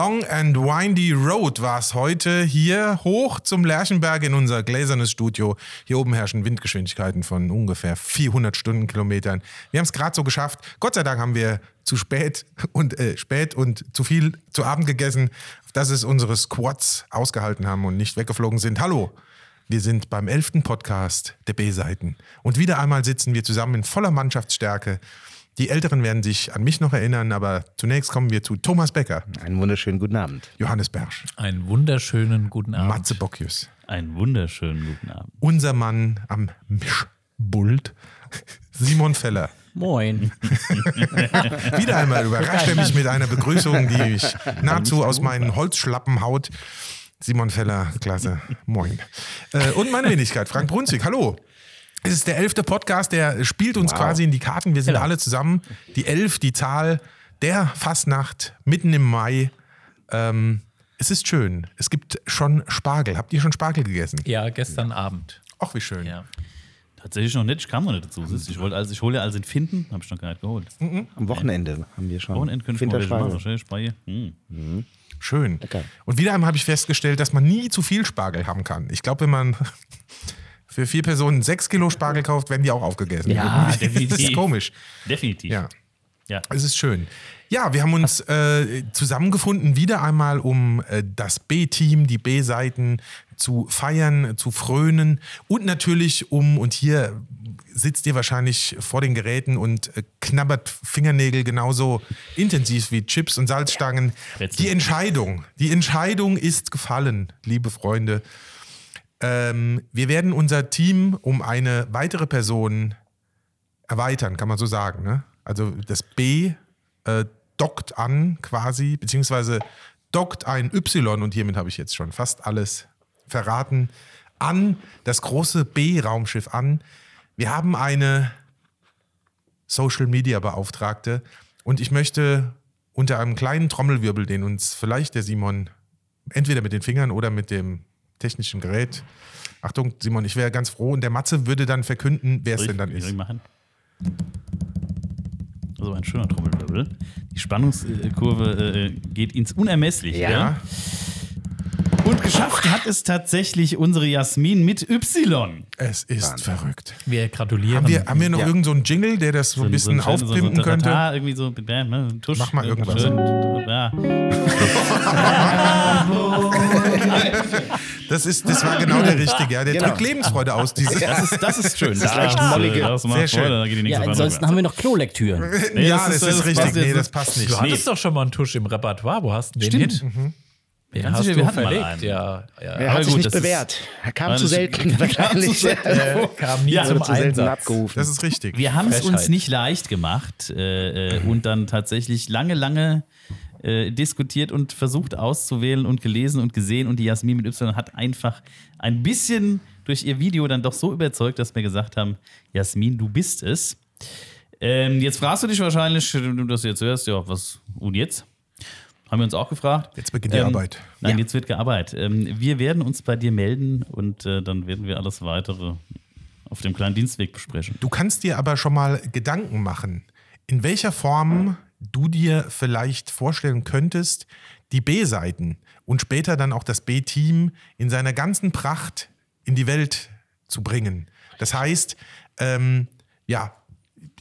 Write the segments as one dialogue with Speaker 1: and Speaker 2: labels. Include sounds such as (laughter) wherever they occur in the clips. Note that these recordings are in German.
Speaker 1: Long and Windy Road war es heute hier hoch zum Lerchenberg in unser gläsernes Studio. Hier oben herrschen Windgeschwindigkeiten von ungefähr 400 Stundenkilometern. Wir haben es gerade so geschafft. Gott sei Dank haben wir zu spät und äh, spät und zu viel zu Abend gegessen, dass es unsere Squads ausgehalten haben und nicht weggeflogen sind. Hallo. Wir sind beim elften Podcast der B-Seiten. Und wieder einmal sitzen wir zusammen in voller Mannschaftsstärke. Die Älteren werden sich an mich noch erinnern, aber zunächst kommen wir zu Thomas Becker,
Speaker 2: Einen wunderschönen guten Abend.
Speaker 1: Johannes Bersch,
Speaker 3: Einen wunderschönen guten Abend.
Speaker 1: Matze Bockius,
Speaker 4: Einen wunderschönen guten Abend.
Speaker 1: unser Mann am Mischpult, Simon Feller.
Speaker 3: Moin. (laughs)
Speaker 1: Wieder einmal überrascht er mich mit einer Begrüßung, die mich (laughs) nahezu aus meinen Holzschlappen haut. Simon Feller, klasse. Moin. Äh, und meine Wenigkeit, Frank Brunzig, hallo. Es ist der elfte Podcast, der spielt uns quasi in die Karten. Wir sind alle zusammen. Die elf, die Zahl der Fastnacht mitten im Mai. Ähm, es ist schön. Es gibt schon Spargel. Habt ihr schon Spargel gegessen?
Speaker 3: Ja, gestern Abend.
Speaker 1: Ach, wie schön.
Speaker 3: Ja.
Speaker 4: Tatsächlich noch nicht, ich kam noch nicht dazu. Ich wollte, also ich hole ja alles in Finden, habe ich noch gar nicht geholt.
Speaker 2: Am Wochenende haben wir schon.
Speaker 4: Wochenende können wir mal
Speaker 2: Winterschweine.
Speaker 4: machen. Schön, Speie. Hm.
Speaker 1: Schön.
Speaker 2: Lecker.
Speaker 1: Und wieder einmal habe ich festgestellt, dass man nie zu viel Spargel haben kann. Ich glaube, wenn man für vier Personen sechs Kilo Spargel kauft, werden die auch aufgegessen.
Speaker 4: Ja,
Speaker 1: Irgendwie. (laughs) Das ist
Speaker 4: definitiv.
Speaker 1: komisch.
Speaker 4: Definitiv.
Speaker 1: Ja,
Speaker 4: ja.
Speaker 1: es ist schön. Ja, wir haben uns äh, zusammengefunden, wieder einmal, um äh, das B-Team, die B-Seiten zu feiern, zu frönen und natürlich um, und hier sitzt ihr wahrscheinlich vor den Geräten und äh, knabbert Fingernägel genauso intensiv wie Chips und Salzstangen.
Speaker 4: Brezel.
Speaker 1: Die Entscheidung, die Entscheidung ist gefallen, liebe Freunde. Ähm, wir werden unser Team um eine weitere Person erweitern, kann man so sagen. Ne? Also das B äh, dockt an quasi, beziehungsweise dockt ein Y und hiermit habe ich jetzt schon fast alles verraten, an das große B-Raumschiff an. Wir haben eine Social Media Beauftragte und ich möchte unter einem kleinen Trommelwirbel, den uns vielleicht der Simon entweder mit den Fingern oder mit dem technischen Gerät. Achtung, Simon, ich wäre ganz froh und der Matze würde dann verkünden, wer es denn dann ist.
Speaker 4: machen? Also ein schöner Trommelwirbel. Die Spannungskurve äh, geht ins Unermessliche.
Speaker 2: Ja.
Speaker 4: Und geschafft hat es tatsächlich unsere Jasmin mit Y.
Speaker 1: Es ist verrückt.
Speaker 3: Wir gratulieren.
Speaker 1: Haben wir, haben wir noch
Speaker 2: Ja.
Speaker 1: irgend so einen Jingle, der das so ein bisschen
Speaker 4: schön-
Speaker 1: aufpimpen
Speaker 4: so,
Speaker 1: könnte?
Speaker 4: Tata, irgendwie so, ne, Tusch,
Speaker 1: Mach mal
Speaker 4: äh,
Speaker 1: irgendwas.
Speaker 4: Schön, ja. (laughs) (laughs)
Speaker 1: Das, ist, das war genau der (laughs) richtige. Ja. Der
Speaker 2: Genau.
Speaker 1: drückt Lebensfreude aus. Diese,
Speaker 4: Das ist, das ist schön. Das ist
Speaker 2: leicht
Speaker 4: äh,
Speaker 2: mollige.
Speaker 4: Das macht
Speaker 1: Sehr schön.
Speaker 4: Freude, da geht die nächste
Speaker 5: Ja, ansonsten haben wir noch Klolektüren. (laughs)
Speaker 4: Nee,
Speaker 1: ja,
Speaker 4: das
Speaker 1: das
Speaker 4: ist,
Speaker 1: ist,
Speaker 4: das
Speaker 1: richtig.
Speaker 4: passt jetzt
Speaker 1: Nee, das passt nicht.
Speaker 3: Du hattest doch schon mal einen Tusch im Repertoire. Wo hast du den
Speaker 4: Stimmt.
Speaker 3: Hit? Den
Speaker 4: Ganz
Speaker 3: hast
Speaker 4: sicher,
Speaker 3: du
Speaker 4: wir hatten mal
Speaker 3: verlegt.
Speaker 4: einen.
Speaker 3: Ja, ja.
Speaker 2: Er
Speaker 4: Aber
Speaker 2: hat sich
Speaker 4: gut,
Speaker 2: nicht
Speaker 4: ist-
Speaker 2: bewährt. Er kam zu selten (laughs) wahrscheinlich.
Speaker 3: Äh, kam nie
Speaker 4: Ja,
Speaker 3: zum
Speaker 2: zu selten
Speaker 3: Einsatz.
Speaker 2: abgerufen.
Speaker 1: Das ist richtig.
Speaker 4: Wir haben es uns nicht leicht gemacht äh, äh, und dann tatsächlich lange, lange äh, diskutiert und versucht auszuwählen und gelesen und gesehen. Und die Jasmin mit Y hat einfach ein bisschen durch ihr Video dann doch so überzeugt, dass wir gesagt haben: Jasmin, du bist es. Ähm, jetzt fragst du dich wahrscheinlich, wenn du das jetzt hörst, ja, was und jetzt? Haben wir uns auch gefragt.
Speaker 1: Jetzt beginnt die
Speaker 4: Ähm,
Speaker 1: Arbeit.
Speaker 4: Nein, jetzt wird gearbeitet. Ähm, wir werden uns bei dir melden und äh, dann werden wir alles weitere auf dem kleinen Dienstweg besprechen.
Speaker 1: Du kannst dir aber schon mal Gedanken machen, in welcher Form du dir vielleicht vorstellen könntest, die B-Seiten und später dann auch das B-Team in seiner ganzen Pracht in die Welt zu bringen. Das heißt, ähm, ja,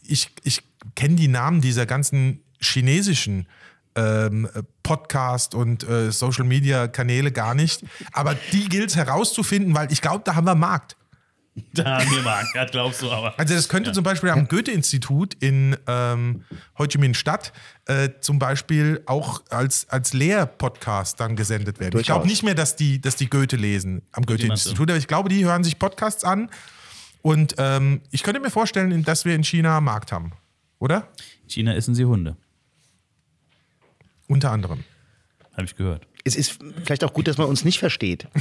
Speaker 1: ich, ich kenne die Namen dieser ganzen chinesischen ähm, Podcast- und äh, Social-Media-Kanäle gar nicht. Aber die gilt es herauszufinden, weil ich glaube, da haben wir Markt.
Speaker 4: Da haben wir Marc, ja, glaubst du aber.
Speaker 1: Also das könnte zum Beispiel am Goethe-Institut in ähm, Ho Chi Minh Stadt äh, zum Beispiel auch als, als Lehrpodcast dann gesendet werden. Ich glaube
Speaker 2: Durchaus.
Speaker 1: nicht mehr, dass die, dass die Goethe lesen am? Goethe-Institut, aber ich glaube, die hören sich Podcasts an und ähm, ich könnte mir vorstellen, dass wir in China einen Markt haben, oder?
Speaker 4: In China essen sie Hunde,
Speaker 1: Unter anderem.
Speaker 4: habe ich gehört.
Speaker 2: Es ist vielleicht auch gut, dass man uns nicht versteht. (laughs)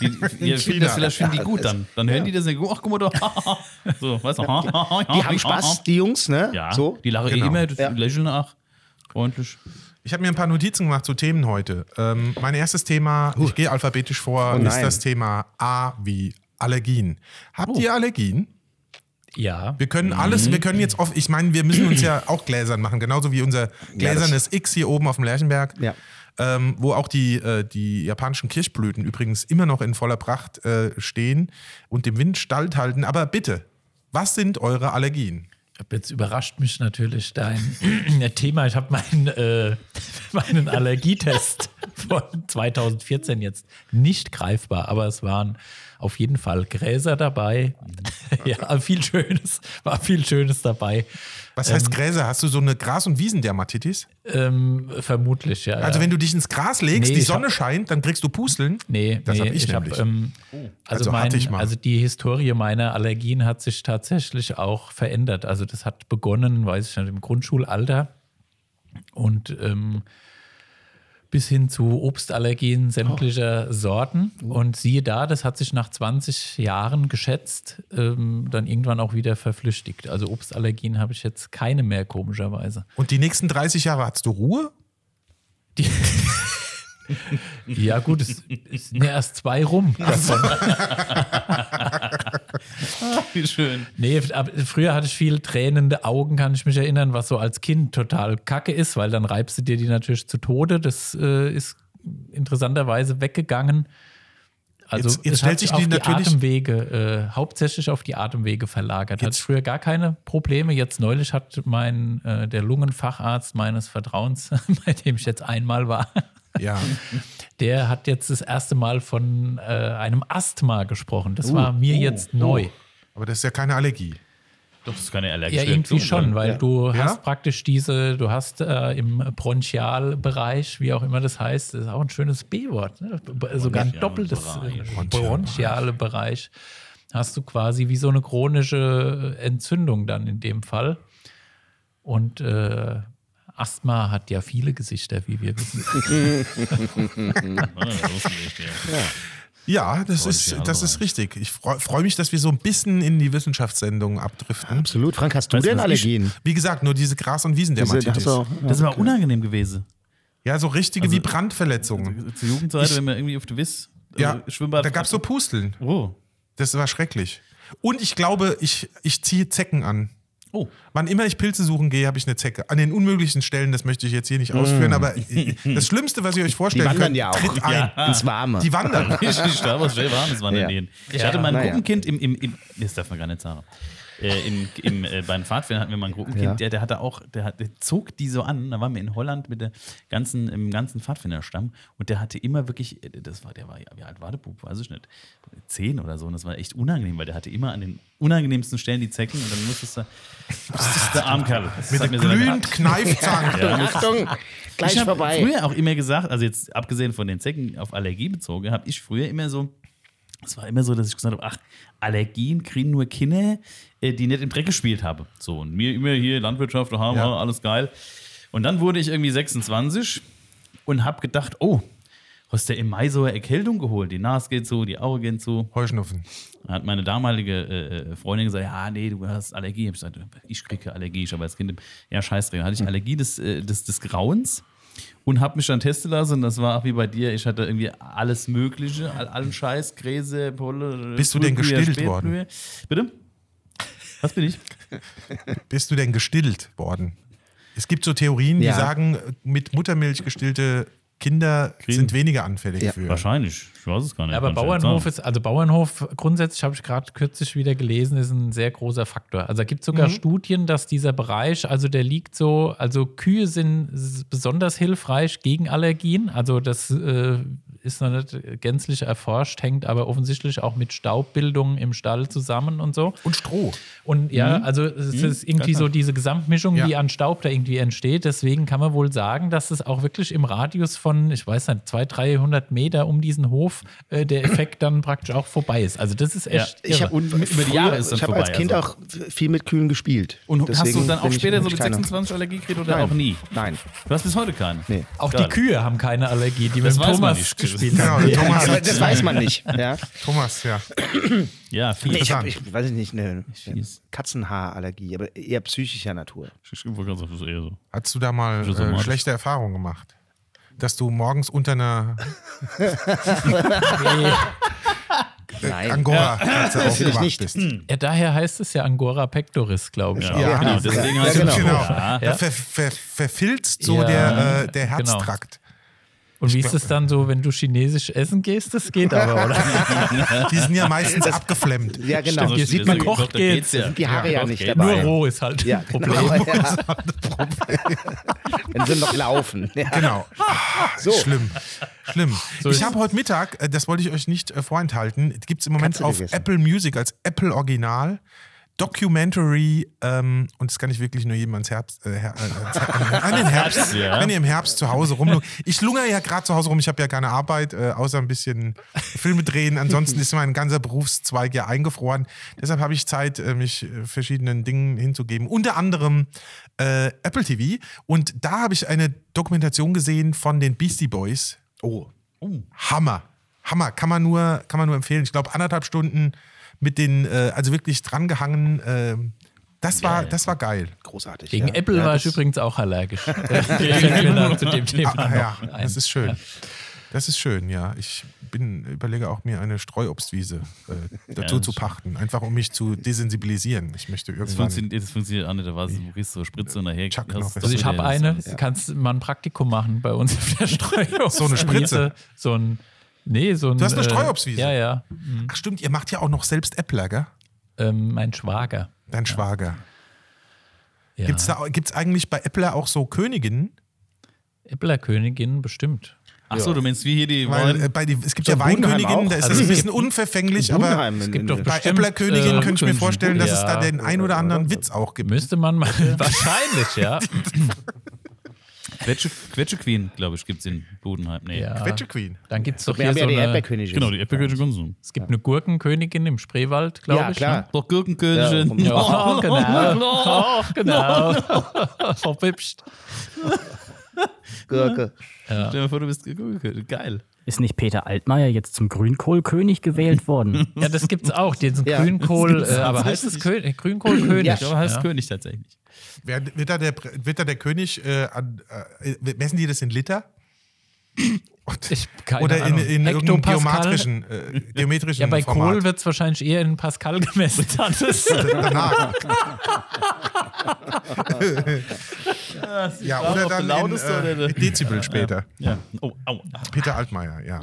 Speaker 4: Die, (laughs) die, die, das vielleicht finden die gut dann. Dann hören die das und denken, ach, guck mal da. (laughs) so, weißt du. (laughs)
Speaker 2: Die haben Spaß, die Jungs, ne?
Speaker 4: Ja,
Speaker 2: So.
Speaker 4: die lachen
Speaker 1: Genau.
Speaker 4: eh immer, das
Speaker 2: Ja.
Speaker 4: lächeln nach. Freundlich.
Speaker 1: Ich habe mir ein paar Notizen gemacht zu Themen heute. Ähm, mein erstes Thema, ich gehe alphabetisch vor,
Speaker 2: Oh
Speaker 1: ist das Thema A wie Allergien. Habt ihr Allergien?
Speaker 3: Ja.
Speaker 1: Wir können alles, wir können jetzt oft, ich meine, wir müssen uns ja (clears throat) auch gläsern machen, genauso wie unser gläsernes X hier oben auf dem Lerchenberg.
Speaker 2: Ja.
Speaker 1: Ähm, wo auch die, äh, die japanischen Kirschblüten übrigens immer noch in voller Pracht äh, stehen und dem Wind standhalten. Aber bitte, was sind eure Allergien?
Speaker 3: Jetzt überrascht mich natürlich dein (clears throat) Thema. Ich habe meinen, äh, (laughs) meinen Allergietest von 2014 jetzt nicht greifbar, aber es waren auf jeden Fall Gräser dabei. (laughs) ja, viel Schönes, war viel Schönes dabei.
Speaker 1: Was heißt Gräser? Hast du so eine Gras- und Wiesendermatitis?
Speaker 3: Ähm, vermutlich, ja.
Speaker 1: Also
Speaker 3: ja.
Speaker 1: wenn du dich ins Gras legst,
Speaker 3: Nee,
Speaker 1: die
Speaker 3: ich
Speaker 1: Sonne
Speaker 3: hab-
Speaker 1: scheint, dann kriegst du Pusteln.
Speaker 3: Nee,
Speaker 1: Das
Speaker 3: nee,
Speaker 1: hab ich
Speaker 3: hab,
Speaker 1: nämlich.
Speaker 3: ähm,
Speaker 1: Also
Speaker 3: also,
Speaker 1: hatte
Speaker 3: mein,
Speaker 1: ich mal.
Speaker 3: also die Historie meiner Allergien hat sich tatsächlich auch verändert. Also das hat begonnen, weiß ich nicht, im Grundschulalter und ähm, bis hin zu Obstallergien sämtlicher Sorten. Und siehe da, das hat sich nach 20 Jahren geschätzt, ähm, dann irgendwann auch wieder verflüchtigt. Also Obstallergien habe ich jetzt keine mehr, komischerweise.
Speaker 1: Und die nächsten 30 Jahre hattest du Ruhe?
Speaker 3: Die (laughs) ja, gut, es, sind ja erst zwei rum. (laughs) (laughs)
Speaker 4: Wie schön.
Speaker 3: Nee, früher hatte ich viel tränende Augen, kann ich mich erinnern, was so als Kind total kacke ist, weil dann reibst du dir die natürlich zu Tode. Das äh, ist interessanterweise weggegangen. Also
Speaker 1: Jetzt- jetzt
Speaker 3: es
Speaker 1: stellt
Speaker 3: hat
Speaker 1: sich
Speaker 3: auf
Speaker 1: die
Speaker 3: die
Speaker 1: natürlich-
Speaker 3: Atemwege, äh, hauptsächlich auf die Atemwege verlagert. Hatte
Speaker 1: Jetzt-
Speaker 3: ich früher gar keine Probleme. Jetzt neulich hat mein äh, der Lungenfacharzt meines Vertrauens, (laughs) bei dem ich jetzt einmal war,
Speaker 1: Ja. (laughs)
Speaker 3: der hat jetzt das erste Mal von äh, einem Asthma gesprochen. Das war mir jetzt neu.
Speaker 1: Aber das ist ja keine Allergie.
Speaker 4: Doch, das ist keine Allergie.
Speaker 3: Ja, irgendwie schon, weil du
Speaker 1: Ja?
Speaker 3: hast praktisch diese, du hast äh, im Bronchialbereich, wie auch immer das heißt, das ist auch ein schönes B-Wort, ne? Sogar ein doppeltes äh,
Speaker 4: Bereich.
Speaker 3: bronchiale Bereich, hast du quasi wie so eine chronische Entzündung dann in dem Fall. Und äh, Asthma hat ja viele Gesichter, wie wir wissen. (laughs)
Speaker 1: Ja, das ist, das ist richtig. Ich freue freu mich, dass wir so ein bisschen in die Wissenschaftssendung abdriften.
Speaker 2: Absolut. Frank, hast du
Speaker 4: Weißt
Speaker 2: denn Allergien?
Speaker 1: Wie gesagt, nur diese Gras- und Wiesendermatitis.
Speaker 2: auch-
Speaker 4: Das ist aber unangenehm gewesen.
Speaker 1: Ja, so richtige
Speaker 4: Also-
Speaker 1: wie Brandverletzungen.
Speaker 4: Zur Jugendzeit,
Speaker 1: Ich-
Speaker 4: wenn man irgendwie auf der Wiss äh,
Speaker 1: Ja,
Speaker 4: Schwimmbad.
Speaker 1: da gab es so Pusteln.
Speaker 4: Oh.
Speaker 1: Das war schrecklich. Und ich glaube, ich, ich ziehe Zecken an.
Speaker 4: Oh.
Speaker 1: Wann immer ich Pilze suchen gehe, habe ich eine Zecke. An den unmöglichsten Stellen, das möchte ich jetzt hier nicht ausführen, aber das Schlimmste, was ihr euch
Speaker 2: Die
Speaker 1: vorstellen
Speaker 2: wandern
Speaker 1: könnt,
Speaker 2: ja auch
Speaker 1: tritt ein.
Speaker 2: ins Warme.
Speaker 1: Die wandern.
Speaker 4: Ich schnell warmes Wandern
Speaker 2: Ja.
Speaker 4: gehen. Ich
Speaker 3: Ja,
Speaker 4: hatte mein
Speaker 2: naja.
Speaker 4: Gruppenkind im, im, im, das darf man gar nicht sagen. Äh, im, im, äh, beim Pfadfinder hatten wir mal ein Gruppenkind,
Speaker 2: Ja.
Speaker 4: der, der hatte auch, der, hat, der zog die so an. Da waren wir in Holland mit der ganzen, im ganzen Pfadfinderstamm und der hatte immer wirklich, äh, das war, der war ja, wie alt war der Bub? Weiß ich nicht. Zehn oder so. Und das war echt unangenehm, weil der hatte immer an den unangenehmsten Stellen die Zecken und dann musstest du, musstest du Armkerl. Das
Speaker 1: Mit dem
Speaker 4: mir so
Speaker 1: glühend Kneifzangen.
Speaker 2: Achtung, gleich
Speaker 4: ich habe
Speaker 2: vorbei.
Speaker 4: früher auch immer gesagt, also jetzt abgesehen von den Zecken auf Allergie bezogen, habe ich früher immer so, es war immer so, dass ich gesagt habe, ach, Allergien kriegen nur Kinder, äh, die nicht im Dreck gespielt haben. So, und mir immer hier Landwirtschaft, wir
Speaker 1: Ja.
Speaker 4: alles geil. Und dann wurde ich irgendwie 26 und habe gedacht, oh, hast du im Mai so eine Erkältung geholt? Die Nase geht zu, die Augen gehen zu.
Speaker 1: Heuschnupfen.
Speaker 4: Da hat meine damalige äh, Freundin gesagt, ja, nee, du hast Allergie. Ich habe gesagt, ich kriege Allergie. Ich habe als Kind, ja, scheißdreck. hatte ich Allergie des, äh, des, des Grauens und habe mich dann testen lassen. Und das war auch wie bei dir. Ich hatte irgendwie alles Mögliche, all, allen Scheiß, Gräse, Polle.
Speaker 1: Bist du denn gestillt
Speaker 4: Spätblüher. Bitte? Was bin ich? (laughs)
Speaker 1: Bist du denn gestillt worden? Es gibt so Theorien, die
Speaker 2: Ja.
Speaker 1: sagen, mit Muttermilch gestillte Kinder sind weniger anfällig
Speaker 2: Ja.
Speaker 1: für.
Speaker 4: Wahrscheinlich. Ich weiß es gar nicht.
Speaker 3: Ja, aber Bauernhof ist, also Bauernhof grundsätzlich habe ich gerade kürzlich wieder gelesen, ist ein sehr großer Faktor. Also da gibt es sogar Studien, dass dieser Bereich, also der liegt so, also Kühe sind besonders hilfreich gegen Allergien. Also das äh, ist noch nicht gänzlich erforscht, hängt aber offensichtlich auch mit Staubbildungen im Stall zusammen und so.
Speaker 1: Und Stroh.
Speaker 3: Und ja, also es ist irgendwie so diese Gesamtmischung,
Speaker 1: Ja.
Speaker 3: die an Staub da irgendwie entsteht. Deswegen kann man wohl sagen, dass es auch wirklich im Radius von, ich weiß nicht, 200, 300 Meter um diesen Hof äh, der Effekt dann praktisch auch vorbei ist. Also das ist echt
Speaker 2: Ich
Speaker 3: irre.
Speaker 2: habe
Speaker 4: Und über die Jahre ist dann
Speaker 2: ich habe als Kind
Speaker 4: also.
Speaker 2: auch viel mit Kühen gespielt.
Speaker 4: Und hast du
Speaker 2: Deswegen
Speaker 4: dann auch
Speaker 2: ich
Speaker 4: später so mit
Speaker 2: keiner.
Speaker 4: 26 Allergie gekriegt oder
Speaker 2: Nein.
Speaker 4: auch nie?
Speaker 2: Nein.
Speaker 4: Du hast bis heute keine.
Speaker 2: Nee.
Speaker 3: auch
Speaker 4: Geil.
Speaker 3: die Kühe haben keine Allergie, die
Speaker 4: Das
Speaker 3: mit Thomas
Speaker 4: nicht.
Speaker 3: Gespielt
Speaker 1: Genau,
Speaker 3: haben.
Speaker 1: der
Speaker 3: Ja.
Speaker 1: Thomas,
Speaker 2: Aber das weiß man nicht. Ja?
Speaker 1: Thomas, ja.
Speaker 4: Ja, viel.
Speaker 2: Nee, ich
Speaker 1: Interessant.
Speaker 2: ich weiß nicht, eine. Katzenhaarallergie, aber eher psychischer Natur.
Speaker 4: Ich gerade sagen, das eher so.
Speaker 1: Hast du da mal äh, schlechte Erfahrungen gemacht? Dass du morgens unter einer (laughs)
Speaker 2: Nein.
Speaker 1: Angora-Katze
Speaker 2: Natürlich
Speaker 1: aufgewacht
Speaker 2: nicht.
Speaker 1: bist.
Speaker 3: Ja, daher heißt es ja Angora pectoris, glaube ich.
Speaker 4: Ja,
Speaker 3: auch.
Speaker 1: Ja,
Speaker 4: genau.
Speaker 1: ja,
Speaker 4: Deswegen
Speaker 2: ja,
Speaker 4: heißt es
Speaker 2: genau.
Speaker 4: so.
Speaker 1: Genau.
Speaker 4: Ja.
Speaker 1: Da ver, ver, verfilzt so
Speaker 3: Ja,
Speaker 1: der, äh, der
Speaker 3: genau.
Speaker 1: Herztrakt.
Speaker 3: Und wie ist es dann so, wenn du chinesisch essen gehst? Das geht aber, oder? (laughs)
Speaker 1: Die sind ja meistens abgeflemmt.
Speaker 2: Ja, genau.
Speaker 3: Stimmt,
Speaker 2: Sieht man,
Speaker 3: Koch
Speaker 4: Doch, da
Speaker 3: geht's.
Speaker 4: geht's ja.
Speaker 2: sind die Haare ja,
Speaker 4: doch,
Speaker 2: nicht
Speaker 4: geht.
Speaker 2: dabei.
Speaker 3: Nur roh ist halt
Speaker 2: Ja,
Speaker 3: ein Problem.
Speaker 2: genau. Ja. (laughs) Wenn sie noch laufen. Ja.
Speaker 1: Genau. Ah,
Speaker 2: So.
Speaker 1: Schlimm. Schlimm.
Speaker 3: So
Speaker 1: ich
Speaker 3: ist-
Speaker 1: habe heute Mittag, äh, das wollte ich euch nicht äh, vorenthalten, gibt es im Moment auf. Apple Music als Apple Original Documentary, ähm, und das kann ich wirklich nur jedem ans Herbst, äh, her, äh, an den Herbst,
Speaker 4: Ja.
Speaker 1: wenn ihr im Herbst zu Hause rumlungert. Ich lungere ja gerade zu Hause rum, ich habe ja keine Arbeit, äh, außer ein bisschen Filme drehen. Ansonsten ist mein ganzer Berufszweig ja eingefroren. Deshalb habe ich Zeit, äh, mich verschiedenen Dingen hinzugeben. Unter anderem äh, Apple TV. Und da habe ich eine Dokumentation gesehen von den Beastie Boys.
Speaker 2: Oh.
Speaker 1: Hammer. Hammer. Kann man nur, kann man nur empfehlen. Ich glaube, anderthalb Stunden mit den, äh, also wirklich drangehangen. Äh, das, war, das war geil.
Speaker 2: Großartig.
Speaker 3: Gegen
Speaker 2: ja.
Speaker 3: Apple
Speaker 2: ja,
Speaker 3: war
Speaker 2: das-
Speaker 3: ich übrigens auch allergisch. Dann (laughs) (laughs) zu dem Thema
Speaker 1: Ah, ja,
Speaker 3: ein.
Speaker 1: das ist schön. Das ist schön, ja. Ich bin, überlege auch mir eine Streuobstwiese äh, dazu
Speaker 4: Ja,
Speaker 1: zu
Speaker 4: das-
Speaker 1: pachten, einfach um mich zu desensibilisieren. Ich möchte
Speaker 4: Das
Speaker 1: irgendwann.
Speaker 4: funktioniert, das funktioniert auch nicht. Da war so, du kriegst so Spritze und nachher.
Speaker 1: Chuck
Speaker 4: hast- das.
Speaker 3: Also ich habe
Speaker 4: ja-
Speaker 3: eine,
Speaker 4: das-
Speaker 3: du kannst mal ein Praktikum machen bei uns auf der (laughs) Streuobstwiese.
Speaker 1: So eine Spritze?
Speaker 3: So ein, nee, so ein...
Speaker 1: Du hast eine
Speaker 3: äh,
Speaker 1: Streuobstwiese?
Speaker 3: Ja, ja.
Speaker 1: Ach stimmt, ihr macht ja auch noch selbst Äppler, gell?
Speaker 3: Ähm, mein Schwager.
Speaker 1: Dein Schwager.
Speaker 3: Ja.
Speaker 1: Gibt's da gibt's eigentlich bei Äppler auch so Königinnen?
Speaker 3: Äpplerkönigin bestimmt.
Speaker 4: Ach so, du meinst wie hier die
Speaker 1: Weil äh, bei die, es gibt
Speaker 2: So
Speaker 1: ja Weinköniginnen, da ist
Speaker 2: Also
Speaker 1: das ein
Speaker 2: es
Speaker 1: bisschen unverfänglich, aber
Speaker 2: in-
Speaker 3: gibt doch
Speaker 1: bei
Speaker 3: Bestimmt,
Speaker 1: Äpplerkönigin
Speaker 3: äh,
Speaker 1: könnte ich mir vorstellen, dass es
Speaker 3: ja.
Speaker 1: da den ein oder anderen Witz auch gibt.
Speaker 3: Müsste man mal, (laughs) wahrscheinlich, ja. (laughs)
Speaker 4: Quetsche, Quetsche Queen, glaube ich, gibt es in Budenheim. Nee.
Speaker 3: ja.
Speaker 1: Quetsche Queen.
Speaker 3: Dann gibt es doch
Speaker 2: Wir
Speaker 3: hier so
Speaker 2: ja die
Speaker 3: eine,
Speaker 2: Erdbeerkönigin.
Speaker 4: Genau, die Konsum.
Speaker 3: es gibt eine Gurkenkönigin im Spreewald, glaube
Speaker 2: Ja,
Speaker 3: ich.
Speaker 2: klar.
Speaker 3: Ne?
Speaker 4: Doch Gurkenkönigin.
Speaker 2: Ja,
Speaker 3: Ja, (laughs) genau. Oh, genau. (laughs) Verpipscht.
Speaker 2: Gurke.
Speaker 4: Stell dir vor, du bist Gurkenkönigin. Geil.
Speaker 5: Ist nicht Peter Altmaier jetzt zum Grünkohlkönig gewählt worden? (laughs)
Speaker 3: Ja, das gibt's auch, diesen
Speaker 2: Ja,
Speaker 3: Grünkohl, äh, aber heißt es
Speaker 4: tatsächlich.
Speaker 3: Kö Grünkohlkönig?
Speaker 2: Ja,
Speaker 4: heißt
Speaker 3: ja.
Speaker 4: König tatsächlich.
Speaker 1: Wer, wird, da der, wird da der König, äh, an, äh, messen die das in Liter?
Speaker 3: Ich, keine
Speaker 1: Oder in, in irgendeinem geometrischen, äh, geometrischen
Speaker 3: Ja, bei
Speaker 1: Format?
Speaker 3: Kohl wird es wahrscheinlich eher in Pascal gemessen. (laughs) Dann ist,
Speaker 1: Danach. (laughs) ja, (laughs) oder dann in, äh, Dezibel später.
Speaker 4: Ja. Oh, au.
Speaker 1: Peter Altmaier, ja.